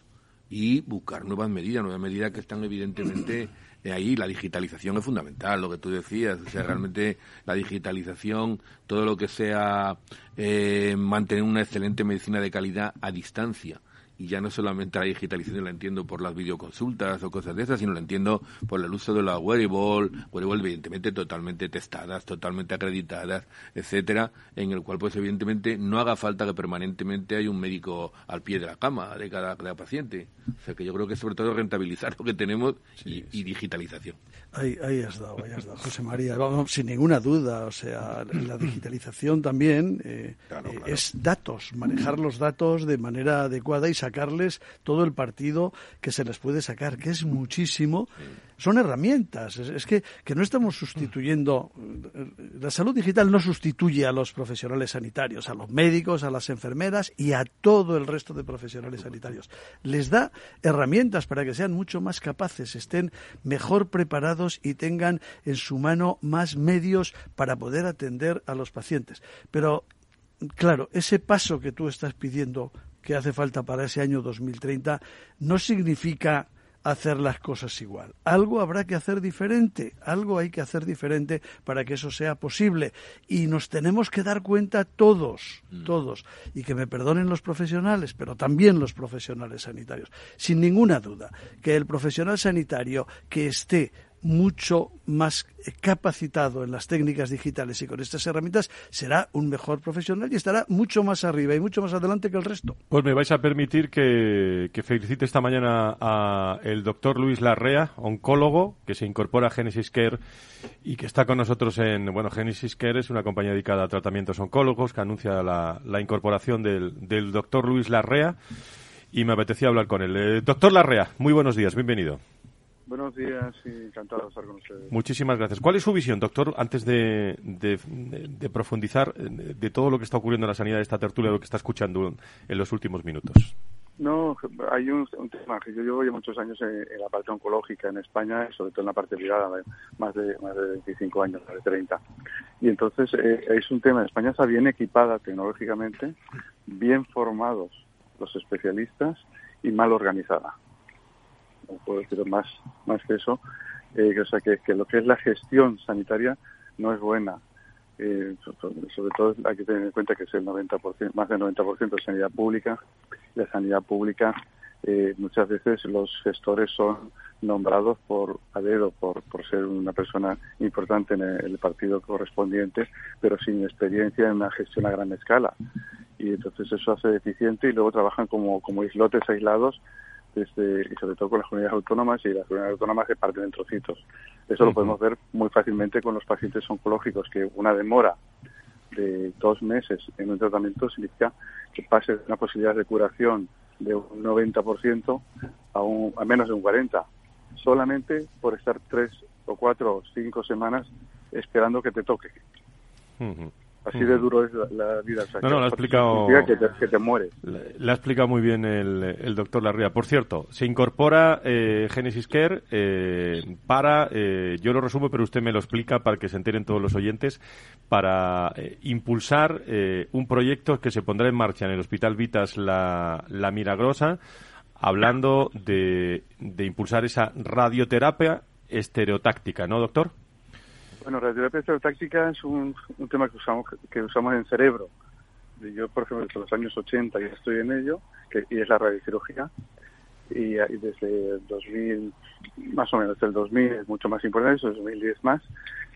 y buscar nuevas medidas, nuevas medidas que están evidentemente ahí la digitalización es fundamental, lo que tú decías, o sea, realmente la digitalización, todo lo que sea eh, mantener una excelente medicina de calidad a distancia, y ya no solamente la digitalización la entiendo por las videoconsultas o cosas de esas, sino la entiendo por el uso de la wearable, wearable evidentemente totalmente testadas, totalmente acreditadas, etcétera, en el cual pues evidentemente no haga falta que permanentemente haya un médico al pie de la cama de cada, cada paciente. O sea que yo creo que sobre todo rentabilizar lo que tenemos y, y, digitalización. Ahí, ahí has dado, ahí has dado, José María. Vamos, sin ninguna duda, o sea, la digitalización también eh, claro, claro. es datos, manejar los datos de manera adecuada y sacarles todo el partido que se les puede sacar, que es muchísimo. Son herramientas. Es, que, que, no estamos sustituyendo. La salud digital no sustituye a los profesionales sanitarios, a los médicos, a las enfermeras y a todo el resto de profesionales sanitarios. Les da herramientas para que sean mucho más capaces, estén mejor preparados y tengan en su mano más medios para poder atender a los pacientes. Pero claro, ese paso que tú estás pidiendo que hace falta para ese año 2030 no significa hacer las cosas igual. Algo habrá que hacer diferente, algo hay que hacer diferente para que eso sea posible. Y nos tenemos que dar cuenta todos, todos, y que me perdonen los profesionales, pero también los profesionales sanitarios, sin ninguna duda, que el profesional sanitario que esté mucho más capacitado en las técnicas digitales y con estas herramientas será un mejor profesional y estará mucho más arriba y mucho más adelante que el resto. Pues me vais a permitir que, felicite esta mañana a el doctor Luis Larrea, oncólogo, que se incorpora a Genesis Care y que está con nosotros en, bueno, Genesis Care es una compañía dedicada a tratamientos oncólogos que anuncia la, la incorporación del, del doctor Luis Larrea y me apetecía hablar con él. Eh, doctor Larrea, muy buenos días, bienvenido. Buenos días y encantado de estar con ustedes. Muchísimas gracias. ¿Cuál es su visión, doctor, antes de, de, de, profundizar de todo lo que está ocurriendo en la sanidad de esta tertulia, lo que está escuchando en los últimos minutos? No, hay un, un tema que yo llevo ya muchos años en, en, la parte oncológica en España, sobre todo en la parte privada, más de más de 25 años, más de 30. Y entonces eh, es un tema, España está bien equipada tecnológicamente, bien formados los especialistas y mal organizada no puedo decir más, más que eso, eh, que, que, lo que es la gestión sanitaria no es buena. Eh, sobre todo hay que tener en cuenta que es el 90%, más del 90% de sanidad pública. La sanidad pública, eh, muchas veces los gestores son nombrados por a dedo, por, por ser una persona importante en el partido correspondiente, pero sin experiencia en una gestión a gran escala. Y entonces eso hace deficiente y luego trabajan como, como islotes aislados desde, y sobre todo con las comunidades autónomas y las comunidades autónomas se parten en trocitos. Eso uh -huh. lo podemos ver muy fácilmente con los pacientes oncológicos, que una demora de dos meses en un tratamiento significa que pase de una posibilidad de curación de un 90% a, un, a menos de un 40%, solamente por estar tres o cuatro o cinco semanas esperando que te toque. Uh -huh. Así de duro es la, vida. no, no, lo ha explicado. Que te, que te mueres. Le, ha explicado muy bien el, doctor Larrea. Por cierto, se incorpora eh, Genesis Care eh, para, eh, yo lo resumo, pero usted me lo explica para que se enteren todos los oyentes, para impulsar un proyecto que se pondrá en marcha en el Hospital Vitas La, la Milagrosa, hablando de, de impulsar esa radioterapia estereotáctica, ¿no, doctor? Bueno, radioterapia estereotáctica es un, un tema que usamos que usamos en cerebro. Yo, por ejemplo, desde los años 80 ya estoy en ello, que, y es la radiocirugía. Y, desde el 2000, más o menos, desde el 2000 es mucho más importante, es 2010 más,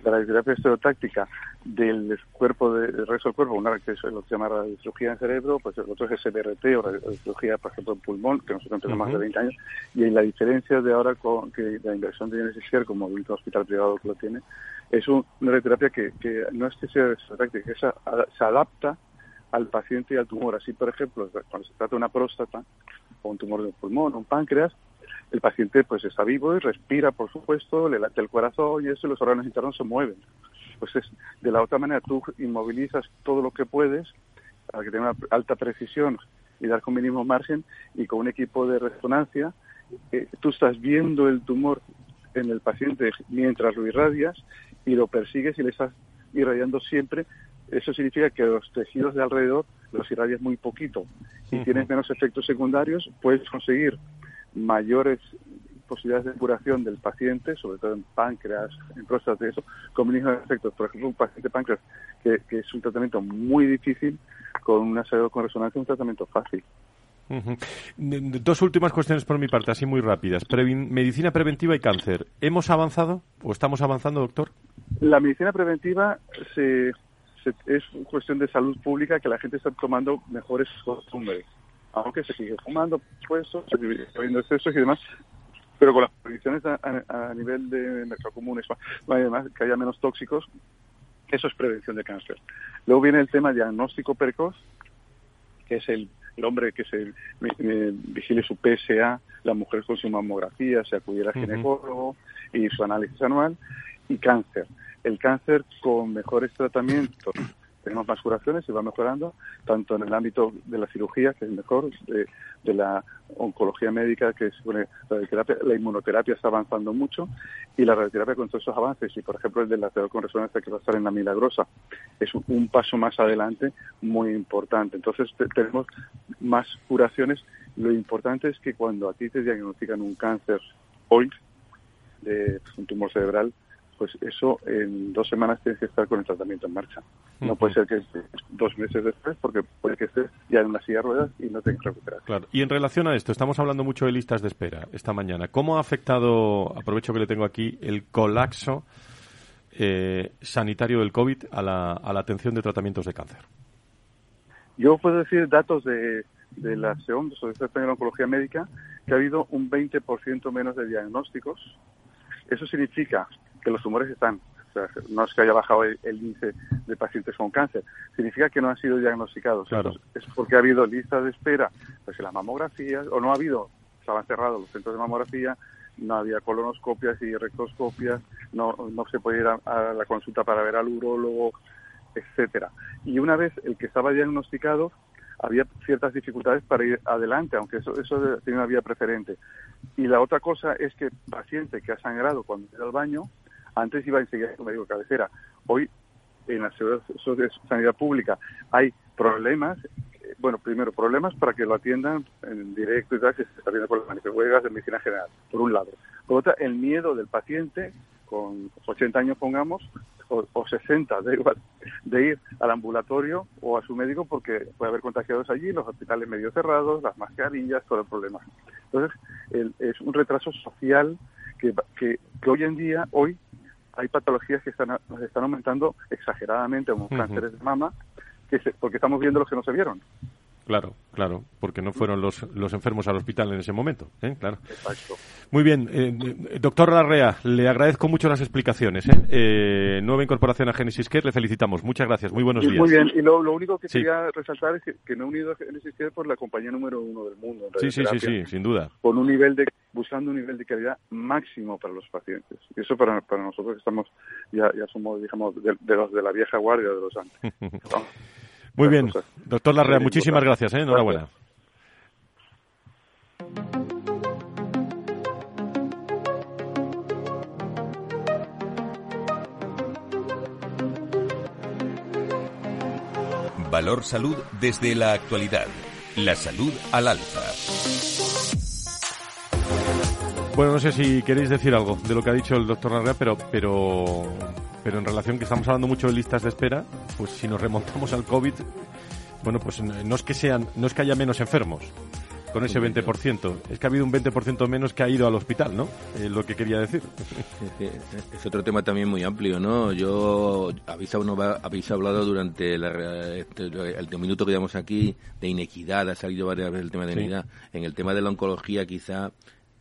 la radioterapia estereotáctica del cuerpo, de, del resto del cuerpo, una que es lo que se llama radiocirugía en cerebro, pues el otro es SBRT o radiocirugía, por ejemplo, en pulmón, que nosotros tenemos más de 20 años, y la diferencia de ahora con que la inversión de Genesis como el único hospital privado que lo tiene, es una radioterapia que, que no es que sea estereotáctica, que se adapta al paciente y al tumor. Así, por ejemplo, cuando se trata de una próstata o un tumor del pulmón o un páncreas, el paciente pues está vivo y respira, por supuesto, le late el corazón y eso, y los órganos internos se mueven. Pues es, de la otra manera tú inmovilizas todo lo que puedes para que tenga una alta precisión y dar con mínimo margen y con un equipo de resonancia eh, tú estás viendo el tumor en el paciente mientras lo irradias y lo persigues y le estás irradiando siempre eso significa que los tejidos de alrededor los irradias muy poquito y tienes menos efectos secundarios, puedes conseguir mayores posibilidades de curación del paciente, sobre todo en páncreas, en próstata, eso, con mínimos efectos. Por ejemplo, un paciente páncreas que, es un tratamiento muy difícil, con una salud con resonancia, un tratamiento fácil. Dos últimas cuestiones por mi parte, así muy rápidas. medicina preventiva y cáncer. ¿Hemos avanzado o estamos avanzando, doctor? La medicina preventiva se es cuestión de salud pública que la gente está tomando mejores costumbres. Aunque se sigue fumando, pues, habiendo excesos y demás, pero con las previsiones a, nivel de mercado común, además que haya menos tóxicos, eso es prevención de cáncer. Luego viene el tema diagnóstico precoz, que es el, hombre que se vigile su PSA, la mujer con su mamografía, se acudiera al ginecólogo y su análisis anual, y cáncer el cáncer con mejores tratamientos. Tenemos más curaciones y va mejorando, tanto en el ámbito de la cirugía, que es mejor, de, la oncología médica, que bueno, la, la inmunoterapia está avanzando mucho, y la radioterapia con todos esos avances, y por ejemplo el de la con resonancia que va a estar en la milagrosa, es un, paso más adelante muy importante. Entonces tenemos más curaciones. Lo importante es que cuando a ti te diagnostican un cáncer hoy, de un tumor cerebral, pues eso en dos semanas tienes que estar con el tratamiento en marcha. No puede ser que dos meses después, porque puede que estés ya en una silla de ruedas y no tengas que recuperar. Claro. Y en relación a esto, estamos hablando mucho de listas de espera esta mañana. ¿Cómo ha afectado, aprovecho que le tengo aquí, el colapso eh, sanitario del COVID a la, a la atención de tratamientos de cáncer? Yo puedo decir datos de, de la SEOM, de Sociedad Española de Oncología Médica, que ha habido un 20% menos de diagnósticos. Eso significa que los tumores están. O sea, no es que haya bajado el, índice de pacientes con cáncer, significa que no han sido diagnosticados. Claro. Es porque ha habido listas de espera, pues en las mamografías, o no ha habido, estaban cerrados los centros de mamografía, no había colonoscopias y rectoscopias, no, no se podía ir a, la consulta para ver al urólogo, etcétera. Y una vez el que estaba diagnosticado, había ciertas dificultades para ir adelante, aunque eso, eso tiene una vía preferente. Y la otra cosa es que paciente que ha sangrado cuando va al baño, antes iba enseguida a su médico de cabecera. Hoy, en la sanidad pública, hay problemas. Eh, bueno, primero, problemas para que lo atiendan en directo y tal, si se está viendo por las huelgas de medicina general, por un lado. Por otra, el miedo del paciente, con 80 años pongamos, o, 60, da igual, de ir al ambulatorio o a su médico porque puede haber contagiados allí, los hospitales medio cerrados, las mascarillas, todo el problema. Entonces, es un retraso social que, que, que hoy en día, hoy, hay patologías que están, están aumentando exageradamente, como cánceres de mama, que porque estamos viendo los que no se vieron. Claro, claro, porque no fueron los, los enfermos al hospital en ese momento, ¿eh? claro. Exacto. Muy bien, eh, doctor Larrea, le agradezco mucho las explicaciones. ¿eh? Eh, nueva incorporación a Genesis Care, le felicitamos. Muchas gracias, muy buenos Y días. Muy bien, y lo, lo único que Sí. quería resaltar es que, que no he unido a Genesis Care por la compañía número uno del mundo. en Sí, sí, sí, sí, sin duda. Con un nivel de, buscando un nivel de calidad máximo para los pacientes. Y eso para, para nosotros que estamos, ya, ya somos, digamos, de, de los de la vieja guardia de los antes. Muy bien, cosas. doctor Larrea, muchísimas importante. gracias, ¿eh? enhorabuena. Valor Salud desde la actualidad. La salud al alza. Bueno, no sé si queréis decir algo de lo que ha dicho el doctor Larrea, pero, pero, pero en relación que estamos hablando mucho de listas de espera, pues si nos remontamos al COVID, bueno, pues no es que sean, no es que haya menos enfermos con ese 20%, es que ha habido un 20% menos que ha ido al hospital, ¿no? Es lo que quería decir. Es, otro tema también muy amplio, ¿no? Yo habéis, hablado- habéis hablado durante la- este, el minuto que llevamos aquí de inequidad, ha salido varias veces el tema de Sí. inequidad. En el tema de la oncología quizá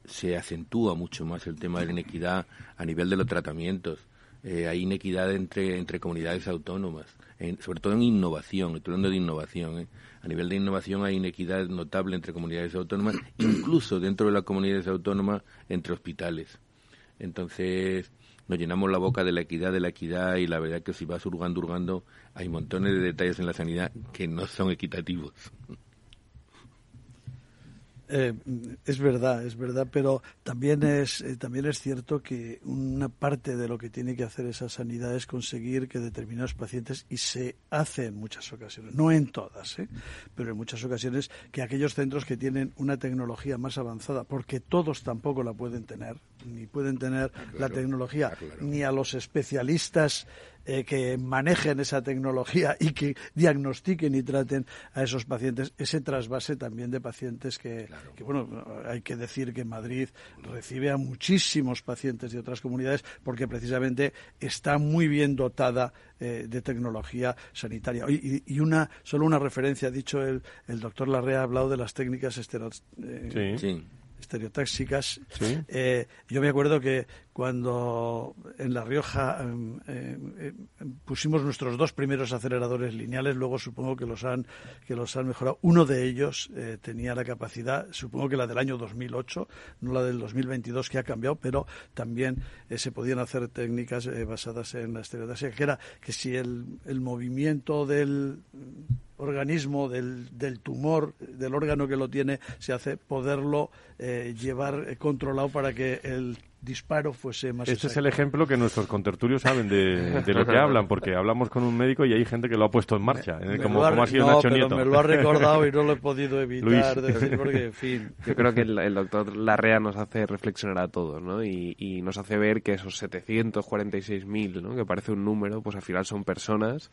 se acentúa mucho más el tema de la inequidad a nivel de los tratamientos. Eh, hay inequidad entre, entre comunidades autónomas, en- sobre todo en innovación, estoy hablando de innovación. ¿eh? A nivel de innovación hay inequidad notable entre comunidades autónomas, incluso dentro de las comunidades autónomas entre hospitales. Entonces, nos llenamos la boca de la equidad, de la equidad, y la verdad que si vas hurgando, hurgando, hay montones de detalles en la sanidad que no son equitativos. Eh, es verdad, es verdad, pero también es eh, también es cierto que una parte de lo que tiene que hacer esa sanidad es conseguir que determinados pacientes y se hace en muchas ocasiones, no en todas, ¿eh? pero en muchas ocasiones que aquellos centros que tienen una tecnología más avanzada, porque todos tampoco la pueden tener, ni pueden tener la tecnología, ni a los especialistas eh, que manejen esa tecnología y que diagnostiquen y traten a esos pacientes, ese trasvase también de pacientes que, que, bueno, hay que decir que Madrid recibe a muchísimos pacientes de otras comunidades porque precisamente está muy bien dotada eh, de tecnología sanitaria. Y, y una, solo una referencia, ha dicho el, el doctor Larrea, ha hablado de las técnicas estero, eh, Sí. Sí. Estereotáxicas. Sí. Eh, yo me acuerdo que cuando en La Rioja em, em, em, pusimos nuestros dos primeros aceleradores lineales, luego supongo que los han que los han mejorado. Uno de ellos eh, tenía la capacidad, supongo que la del año 2008, no la del 2022 que ha cambiado, pero también eh, se podían hacer técnicas eh, basadas en la estereotaxia, que era que si el, el movimiento del organismo del, del tumor, del órgano que lo tiene, se hace poderlo llevar controlado para que el disparo fuese más Este es el ejemplo que nuestros contertulios saben de, de lo que hablan, porque hablamos con un médico y hay gente que lo ha puesto en marcha, ¿eh? Me como, ha- como ha sido no, Nacho pero Nieto. me lo ha recordado y no lo he podido evitar Luis. decir porque, en fin. Yo creo que el, el doctor Larrea nos hace reflexionar a todos, ¿no? Y, y nos hace ver que esos 746.000, ¿no? Que parece un número, pues al final son personas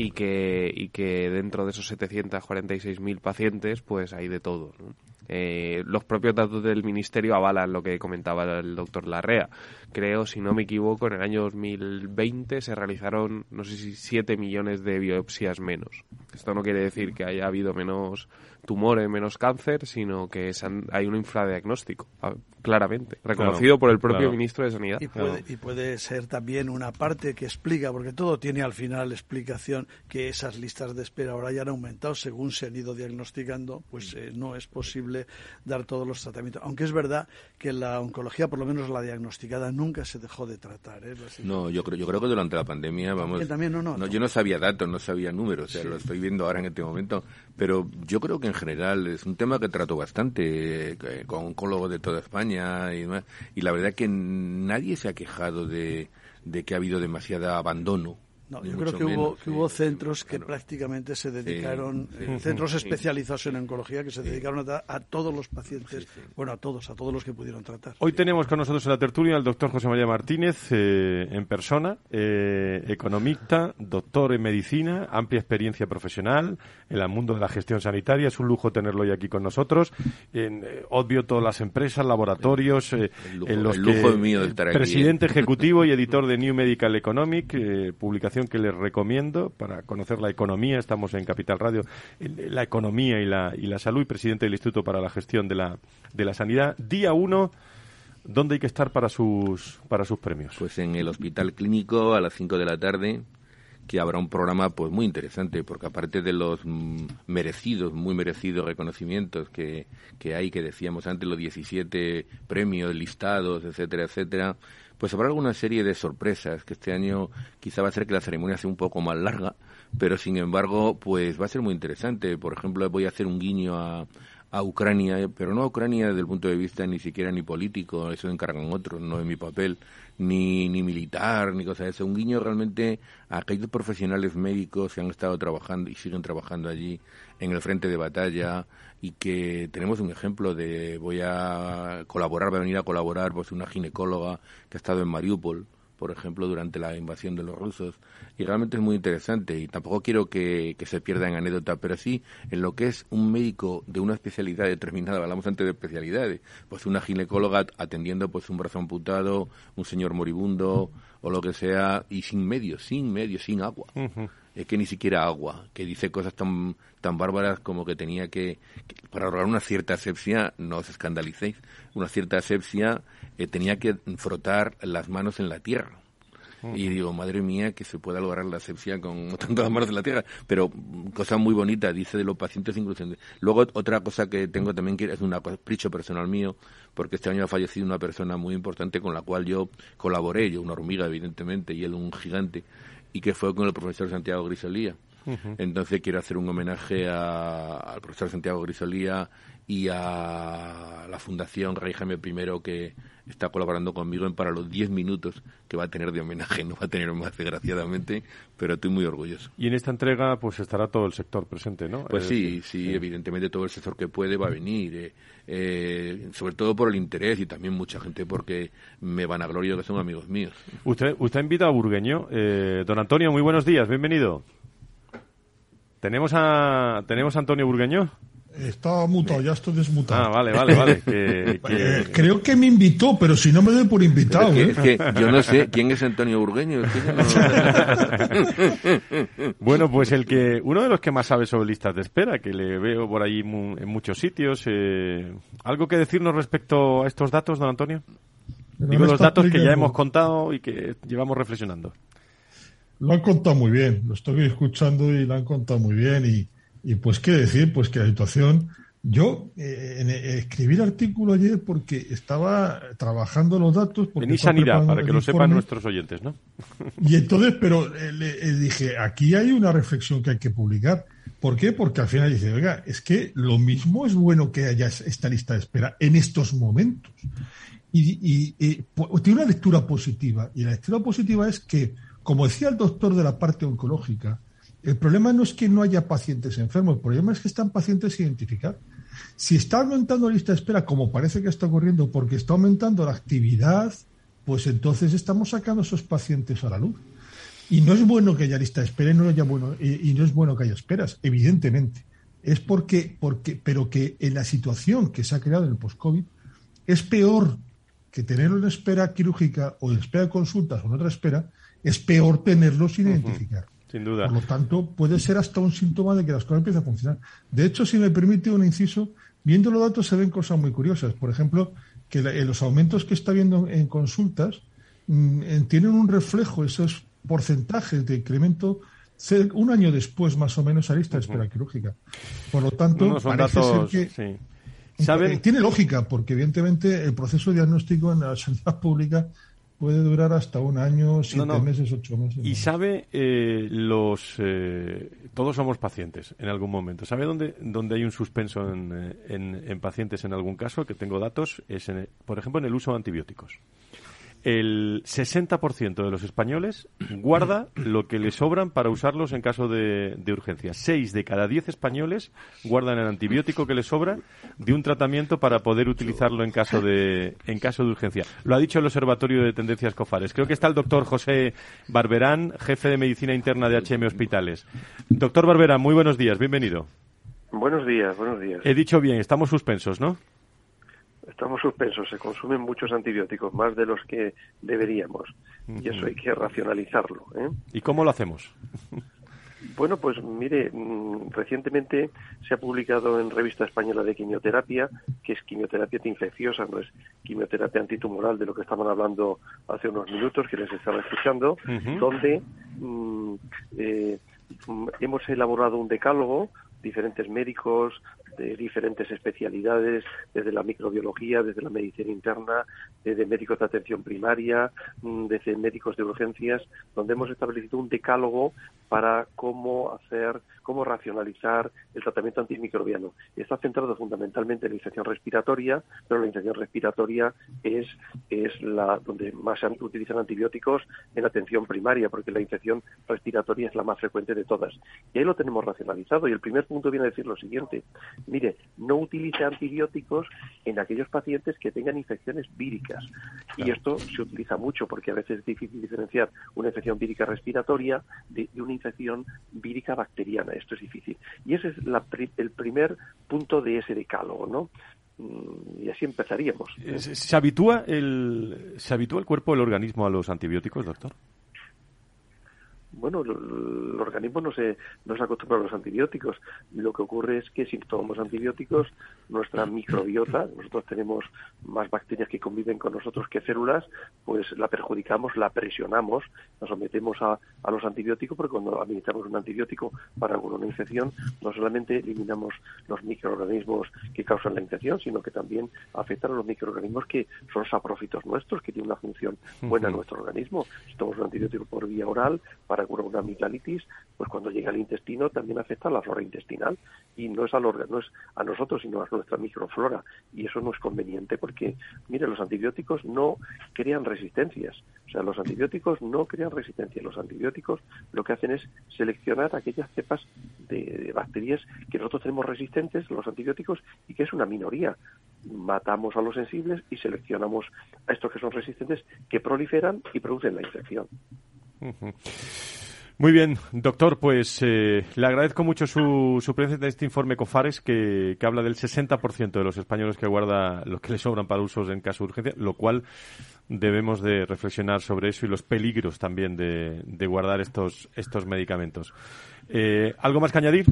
y que, y que dentro de esos 746.000 pacientes, pues hay de todo, ¿no? Eh, los propios datos del ministerio avalan lo que comentaba el doctor Larrea. Creo, si no me equivoco, en el año 2020 se realizaron, no sé si 7 millones de biopsias menos. Esto no quiere decir que haya habido menos tumores, menos cáncer, sino que hay un infradiagnóstico, ah, claramente, reconocido Claro, por el propio claro. ministro de Sanidad. Y puede, y puede ser también una parte que explica, porque todo tiene al final explicación, que esas listas de espera ahora ya han aumentado según se han ido diagnosticando, pues eh, no es posible dar todos los tratamientos. Aunque es verdad que la oncología, por lo menos la diagnosticada, nunca se dejó de tratar. ¿eh? No, yo creo, yo creo que durante la pandemia, vamos. También, también, no, no. yo no sabía datos, no sabía números, o sea, lo estoy viendo ahora en este momento, pero yo creo que en general es un tema que trato bastante eh, con oncólogos de toda España y demás, y la verdad que nadie se ha quejado de, de que ha habido demasiado abandono. No, yo creo que hubo, menos, que sí. hubo centros que prácticamente se dedicaron, sí. eh, centros Sí. especializados en oncología, que se dedicaron a, todos los pacientes, bueno, a todos, a todos los que pudieron tratar. Hoy tenemos con nosotros en la tertulia al doctor José María Martínez eh, en persona, eh, economista, doctor en medicina, amplia experiencia profesional en el mundo de la gestión sanitaria. Es un lujo tenerlo hoy aquí con nosotros. En, eh, obvio todas las empresas, laboratorios, eh, El lujo- en los el que lujo mío de estar aquí, presidente ejecutivo y editor de New Medical Economic, eh, publicación que les recomiendo para conocer la economía. Estamos en Capital Radio, la economía y la, y la salud, y presidente del Instituto para la Gestión de la, de la Sanidad. Día uno. ¿Dónde hay que estar para sus, para sus premios? Pues en el Hospital Clínico a las 5 de la tarde, que habrá un programa pues muy interesante, porque aparte de los mm, merecidos, muy merecidos reconocimientos que, que hay, que decíamos antes, los 17 premios listados, etcétera, etcétera, pues habrá alguna serie de sorpresas que este año quizá va a hacer que la ceremonia sea un poco más larga, pero sin embargo, pues va a ser muy interesante. Por ejemplo, voy a hacer un guiño a, Ucrania, pero no a Ucrania desde el punto de vista ni siquiera ni político, eso encargan otros, no es mi papel, ni, ni militar, ni cosa de eso. Un guiño realmente a aquellos profesionales médicos que han estado trabajando y siguen trabajando allí en el frente de batalla y que tenemos un ejemplo de voy a colaborar, voy a venir a colaborar, pues una ginecóloga que ha estado en Mariupol, por ejemplo, durante la invasión de los rusos. Y realmente es muy interesante y tampoco quiero que, se pierda en anécdota, pero sí en lo que es un médico de una especialidad determinada, hablamos antes de especialidades, pues una ginecóloga atendiendo pues un brazo amputado, un señor moribundo o lo que sea, y sin medios, sin medios, sin agua. Es que ni siquiera agua, que dice cosas tan, tan bárbaras como que tenía que, para ahorrar una cierta asepsia, no os escandalicéis, una cierta asepsia eh, tenía que frotar las manos en la tierra. Y digo, madre mía, que se pueda lograr la asepsia con tanto las manos en la tierra. Pero cosa muy bonita, dice de los pacientes incluso. Luego, otra cosa que tengo también que es un capricho personal mío, porque este año ha fallecido una persona muy importante con la cual yo colaboré, yo una hormiga, evidentemente, y él un gigante, y que fue con el profesor Santiago Grisolía. Entonces quiero hacer un homenaje al profesor Santiago Grisolía y a la Fundación Rey Jaime I que está colaborando conmigo en para los 10 minutos que va a tener de homenaje. No va a tener más, desgraciadamente, pero estoy muy orgulloso. Y en esta entrega pues estará todo el sector presente, ¿no? Pues sí, sí, evidentemente todo el sector que puede va a venir. Eh, eh, sobre todo por el interés y también mucha gente porque me van a gloria que son amigos míos. Usted, usted invita a Burgueño. Eh, don Antonio, muy buenos días, bienvenido. ¿Tenemos a, ¿tenemos a Antonio Burgueño? Estaba mutado, ya estoy desmutado. Ah, vale, vale, vale. Eh, creo que me invitó, pero si no me doy por invitado. Es que, ¿eh? yo no sé quién es Antonio Burgueño. bueno, pues el que uno de los que más sabe sobre listas de espera, que le veo por ahí en muchos sitios. Eh, ¿Algo que decirnos respecto a estos datos, don Antonio? Digo los datos que ya hemos contado y que llevamos reflexionando. Lo han contado muy bien, lo estoy escuchando y lo han contado muy bien y y pues, ¿qué decir? Pues que la situación. Yo eh, en, escribí el artículo ayer porque estaba trabajando los datos. Porque en sanidad, para que lo sepan nuestros oyentes, ¿no? Y entonces, pero eh, le, dije, aquí hay una reflexión que hay que publicar. ¿Por qué? Porque al final dice, oiga, es que lo mismo es bueno que haya esta lista de espera en estos momentos. Y, y tiene una lectura positiva. Y la lectura positiva es que, como decía el doctor de la parte oncológica, el problema no es que no haya pacientes enfermos, el problema es que están pacientes identificados. Si está aumentando la lista de espera, como parece que está ocurriendo, porque está aumentando la actividad, pues entonces estamos sacando esos pacientes a la luz. Y no es bueno que haya lista de espera y no, haya bueno, y, no es bueno que haya esperas, evidentemente. Es porque, porque, pero que en la situación que se ha creado en el post-COVID es peor que tener una espera quirúrgica o en espera de consultas o en otra espera, es peor tenerlo sin identificar. Sin duda. Por lo tanto, puede ser hasta un síntoma de que las cosas empiezan a funcionar. De hecho, si me permite un inciso, viendo los datos se ven cosas muy curiosas. Por ejemplo, que los aumentos que está viendo en consultas mm, tienen un reflejo, esos porcentajes de incremento un año después, más o menos, a lista de espera quirúrgica. Por lo tanto, parece ser que eh, tiene lógica, porque evidentemente el proceso diagnóstico en la sanidad pública puede durar hasta un año, siete meses, ocho meses. Y sabe eh, los eh, todos somos pacientes en algún momento. ¿Sabe dónde, dónde hay un suspenso en, eh, en, en pacientes en algún caso? Que tengo datos es, en, por ejemplo, en el uso de antibióticos el 60% de los españoles guarda lo que le sobran para usarlos en caso de, urgencia. Seis de cada diez españoles guardan el antibiótico que les sobra de un tratamiento para poder utilizarlo en caso de, en caso de urgencia. Lo ha dicho el Observatorio de Tendencias COFARES. Creo que está el doctor José Barberán, jefe de Medicina Interna de HM Hospitales. Doctor Barberán, muy buenos días, bienvenido. Buenos días, buenos días. He dicho bien, estamos suspensos, ¿no? Estamos suspensos, se consumen muchos antibióticos, más de los que deberíamos, y eso hay que racionalizarlo. ¿eh? ¿Y cómo lo hacemos? Bueno, pues mire, mm, recientemente se ha publicado en Revista Española de Quimioterapia, que es quimioterapia infecciosa, no es quimioterapia antitumoral de lo que estaban hablando hace unos minutos, que les estaba escuchando, donde mm, eh, mm, hemos elaborado un decálogo diferentes médicos de diferentes especialidades, desde la microbiología, desde la medicina interna, desde médicos de atención primaria, desde médicos de urgencias, donde hemos establecido un decálogo para cómo hacer, cómo racionalizar el tratamiento antimicrobiano. Está centrado fundamentalmente en la infección respiratoria, pero la infección respiratoria es, es la donde más se utilizan antibióticos en atención primaria, porque la infección respiratoria es la más frecuente de todas. Y ahí lo tenemos racionalizado. Y el primer punto viene a decir lo siguiente. Mire, no utilice antibióticos en aquellos pacientes que tengan infecciones víricas. Y esto se utiliza mucho porque a veces es difícil diferenciar una infección vírica respiratoria de, de una infección vírica bacteriana. Esto es difícil. Y ese es la, el primer punto de ese decálogo, ¿no? Mm, y así empezaríamos. ¿Se habitúa el, ¿Se habitúa el cuerpo, el organismo a los antibióticos, doctor? Bueno, el, organismo no se, no se acostumbra a los antibióticos. Lo que ocurre es que si tomamos antibióticos, nuestra microbiota, nosotros tenemos más bacterias que conviven con nosotros que células, pues la perjudicamos, la presionamos, nos sometemos a, a los antibióticos, porque cuando administramos un antibiótico para una infección, no solamente eliminamos los microorganismos que causan la infección, sino que también afectan a los microorganismos que son saprófitos nuestros, que tienen una función buena en nuestro organismo. Si tomamos un antibiótico por vía oral, para una amigdalitis, pues cuando llega al intestino también afecta a la flora intestinal y no es al órgano, no es a nosotros, sino a nuestra microflora y eso no es conveniente porque, mire, los antibióticos no crean resistencias, o sea, los antibióticos no crean resistencia, los antibióticos lo que hacen es seleccionar aquellas cepas de, bacterias que nosotros tenemos resistentes, los antibióticos, y que es una minoría. Matamos a los sensibles y seleccionamos a estos que son resistentes, que proliferan y producen la infección. Muy bien, doctor, pues eh, le agradezco mucho su, su presencia en este informe COFARES que, habla del 60% de los españoles que guarda lo que le sobran para usos en caso de urgencia, lo cual debemos de reflexionar sobre eso y los peligros también de, de guardar estos, estos medicamentos. Eh, ¿Algo más que añadir?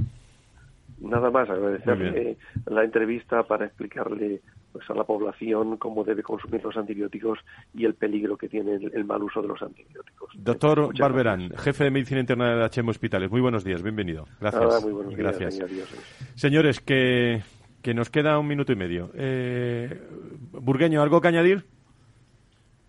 Nada más, agradecerle la entrevista para explicarle pues, a la población cómo debe consumir los antibióticos y el peligro que tiene el, mal uso de los antibióticos. Doctor Barberán, jefe de Medicina Interna de HM Hospitales, muy buenos días, bienvenido. Gracias. muy buenos Gracias. Días, Señores, que, que nos queda un minuto y medio. Eh, Burgueño, ¿algo que añadir?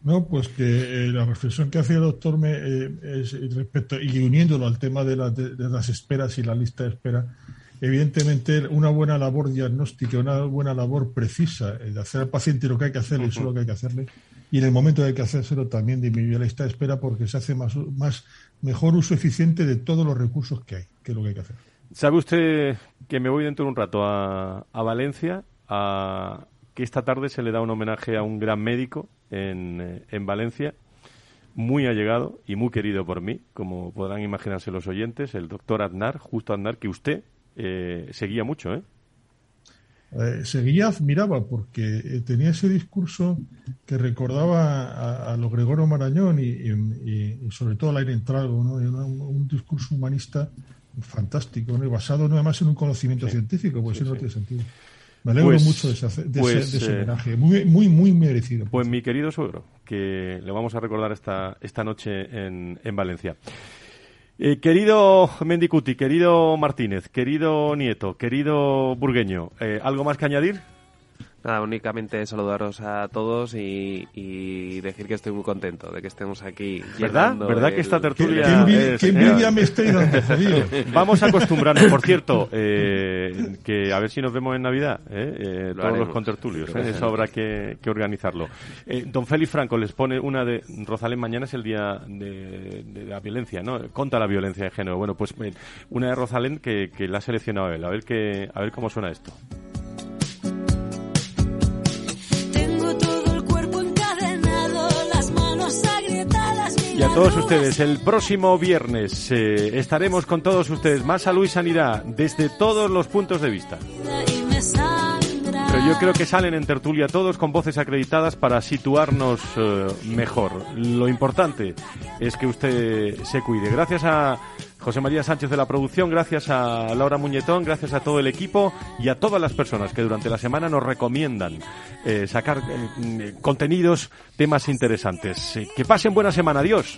No, pues que eh, la reflexión que hace el doctor me, eh, es respecto, y uniéndolo al tema de, de, las esperas y la lista de espera, evidentemente una buena labor diagnóstica, una buena labor precisa de hacer al paciente lo que hay que hacerle, eso lo que hay que hacerle, y en el momento de que hacérselo también disminuye la lista de espera porque se hace más, más mejor uso eficiente de todos los recursos que hay, que es lo que hay que hacer. ¿Sabe usted que me voy dentro de un rato a, a Valencia, a, que esta tarde se le da un homenaje a un gran médico en, eh, en Valencia, muy allegado y muy querido por mí, como podrán imaginarse los oyentes, el doctor Aznar, justo Aznar, que usted eh, seguía mucho, ¿eh? Eh, seguía, admiraba, porque eh, tenía ese discurso que recordaba a, los Gregorio Marañón y, sobre todo a Aire Entrago, ¿no? un, discurso humanista fantástico, ¿no? basado nada más en un conocimiento científico, pues eso no tiene sentido. Me alegro Pues- mucho de ese, de pues, ese- de ese eh, homenaje, muy, muy, muy merecido. Pues mi querido suegro, que le vamos a recordar esta, esta noche en, en Valencia. Eh, querido Mendicuti, querido Martínez, querido Nieto, querido Burgueño, eh, ¿algo más que añadir? Nada, únicamente saludaros a todos y, y decir que estoy muy contento de que estemos aquí. ¿Verdad? ¿Verdad el- que esta tertulia Qué es- qué envidia me estoy dando, jodido. Vamos a acostumbrarnos, por cierto, eh, que a ver si nos vemos en Navidad, ¿eh? Eh, Lo todos los contertulios, ¿eh? eso habrá que, que organizarlo. Eh, don Félix Franco les pone una de Rosalén, mañana es el día de, de la violencia, ¿no? Contra la violencia de género. Bueno, pues eh, una de Rosalén que, que la ha seleccionado él, a ver, que, a ver cómo suena esto. Y a todos ustedes, el próximo viernes eh, estaremos con todos ustedes, más salud y sanidad, desde todos los puntos de vista. Yo creo que salen en tertulia todos con voces acreditadas para situarnos eh, mejor. Lo importante es que usted se cuide. Gracias a José María Sánchez de la producción, gracias a Laura Muñetón, gracias a todo el equipo y a todas las personas que durante la semana nos recomiendan eh, sacar eh, contenidos, temas interesantes. Que pasen buena semana. Adiós.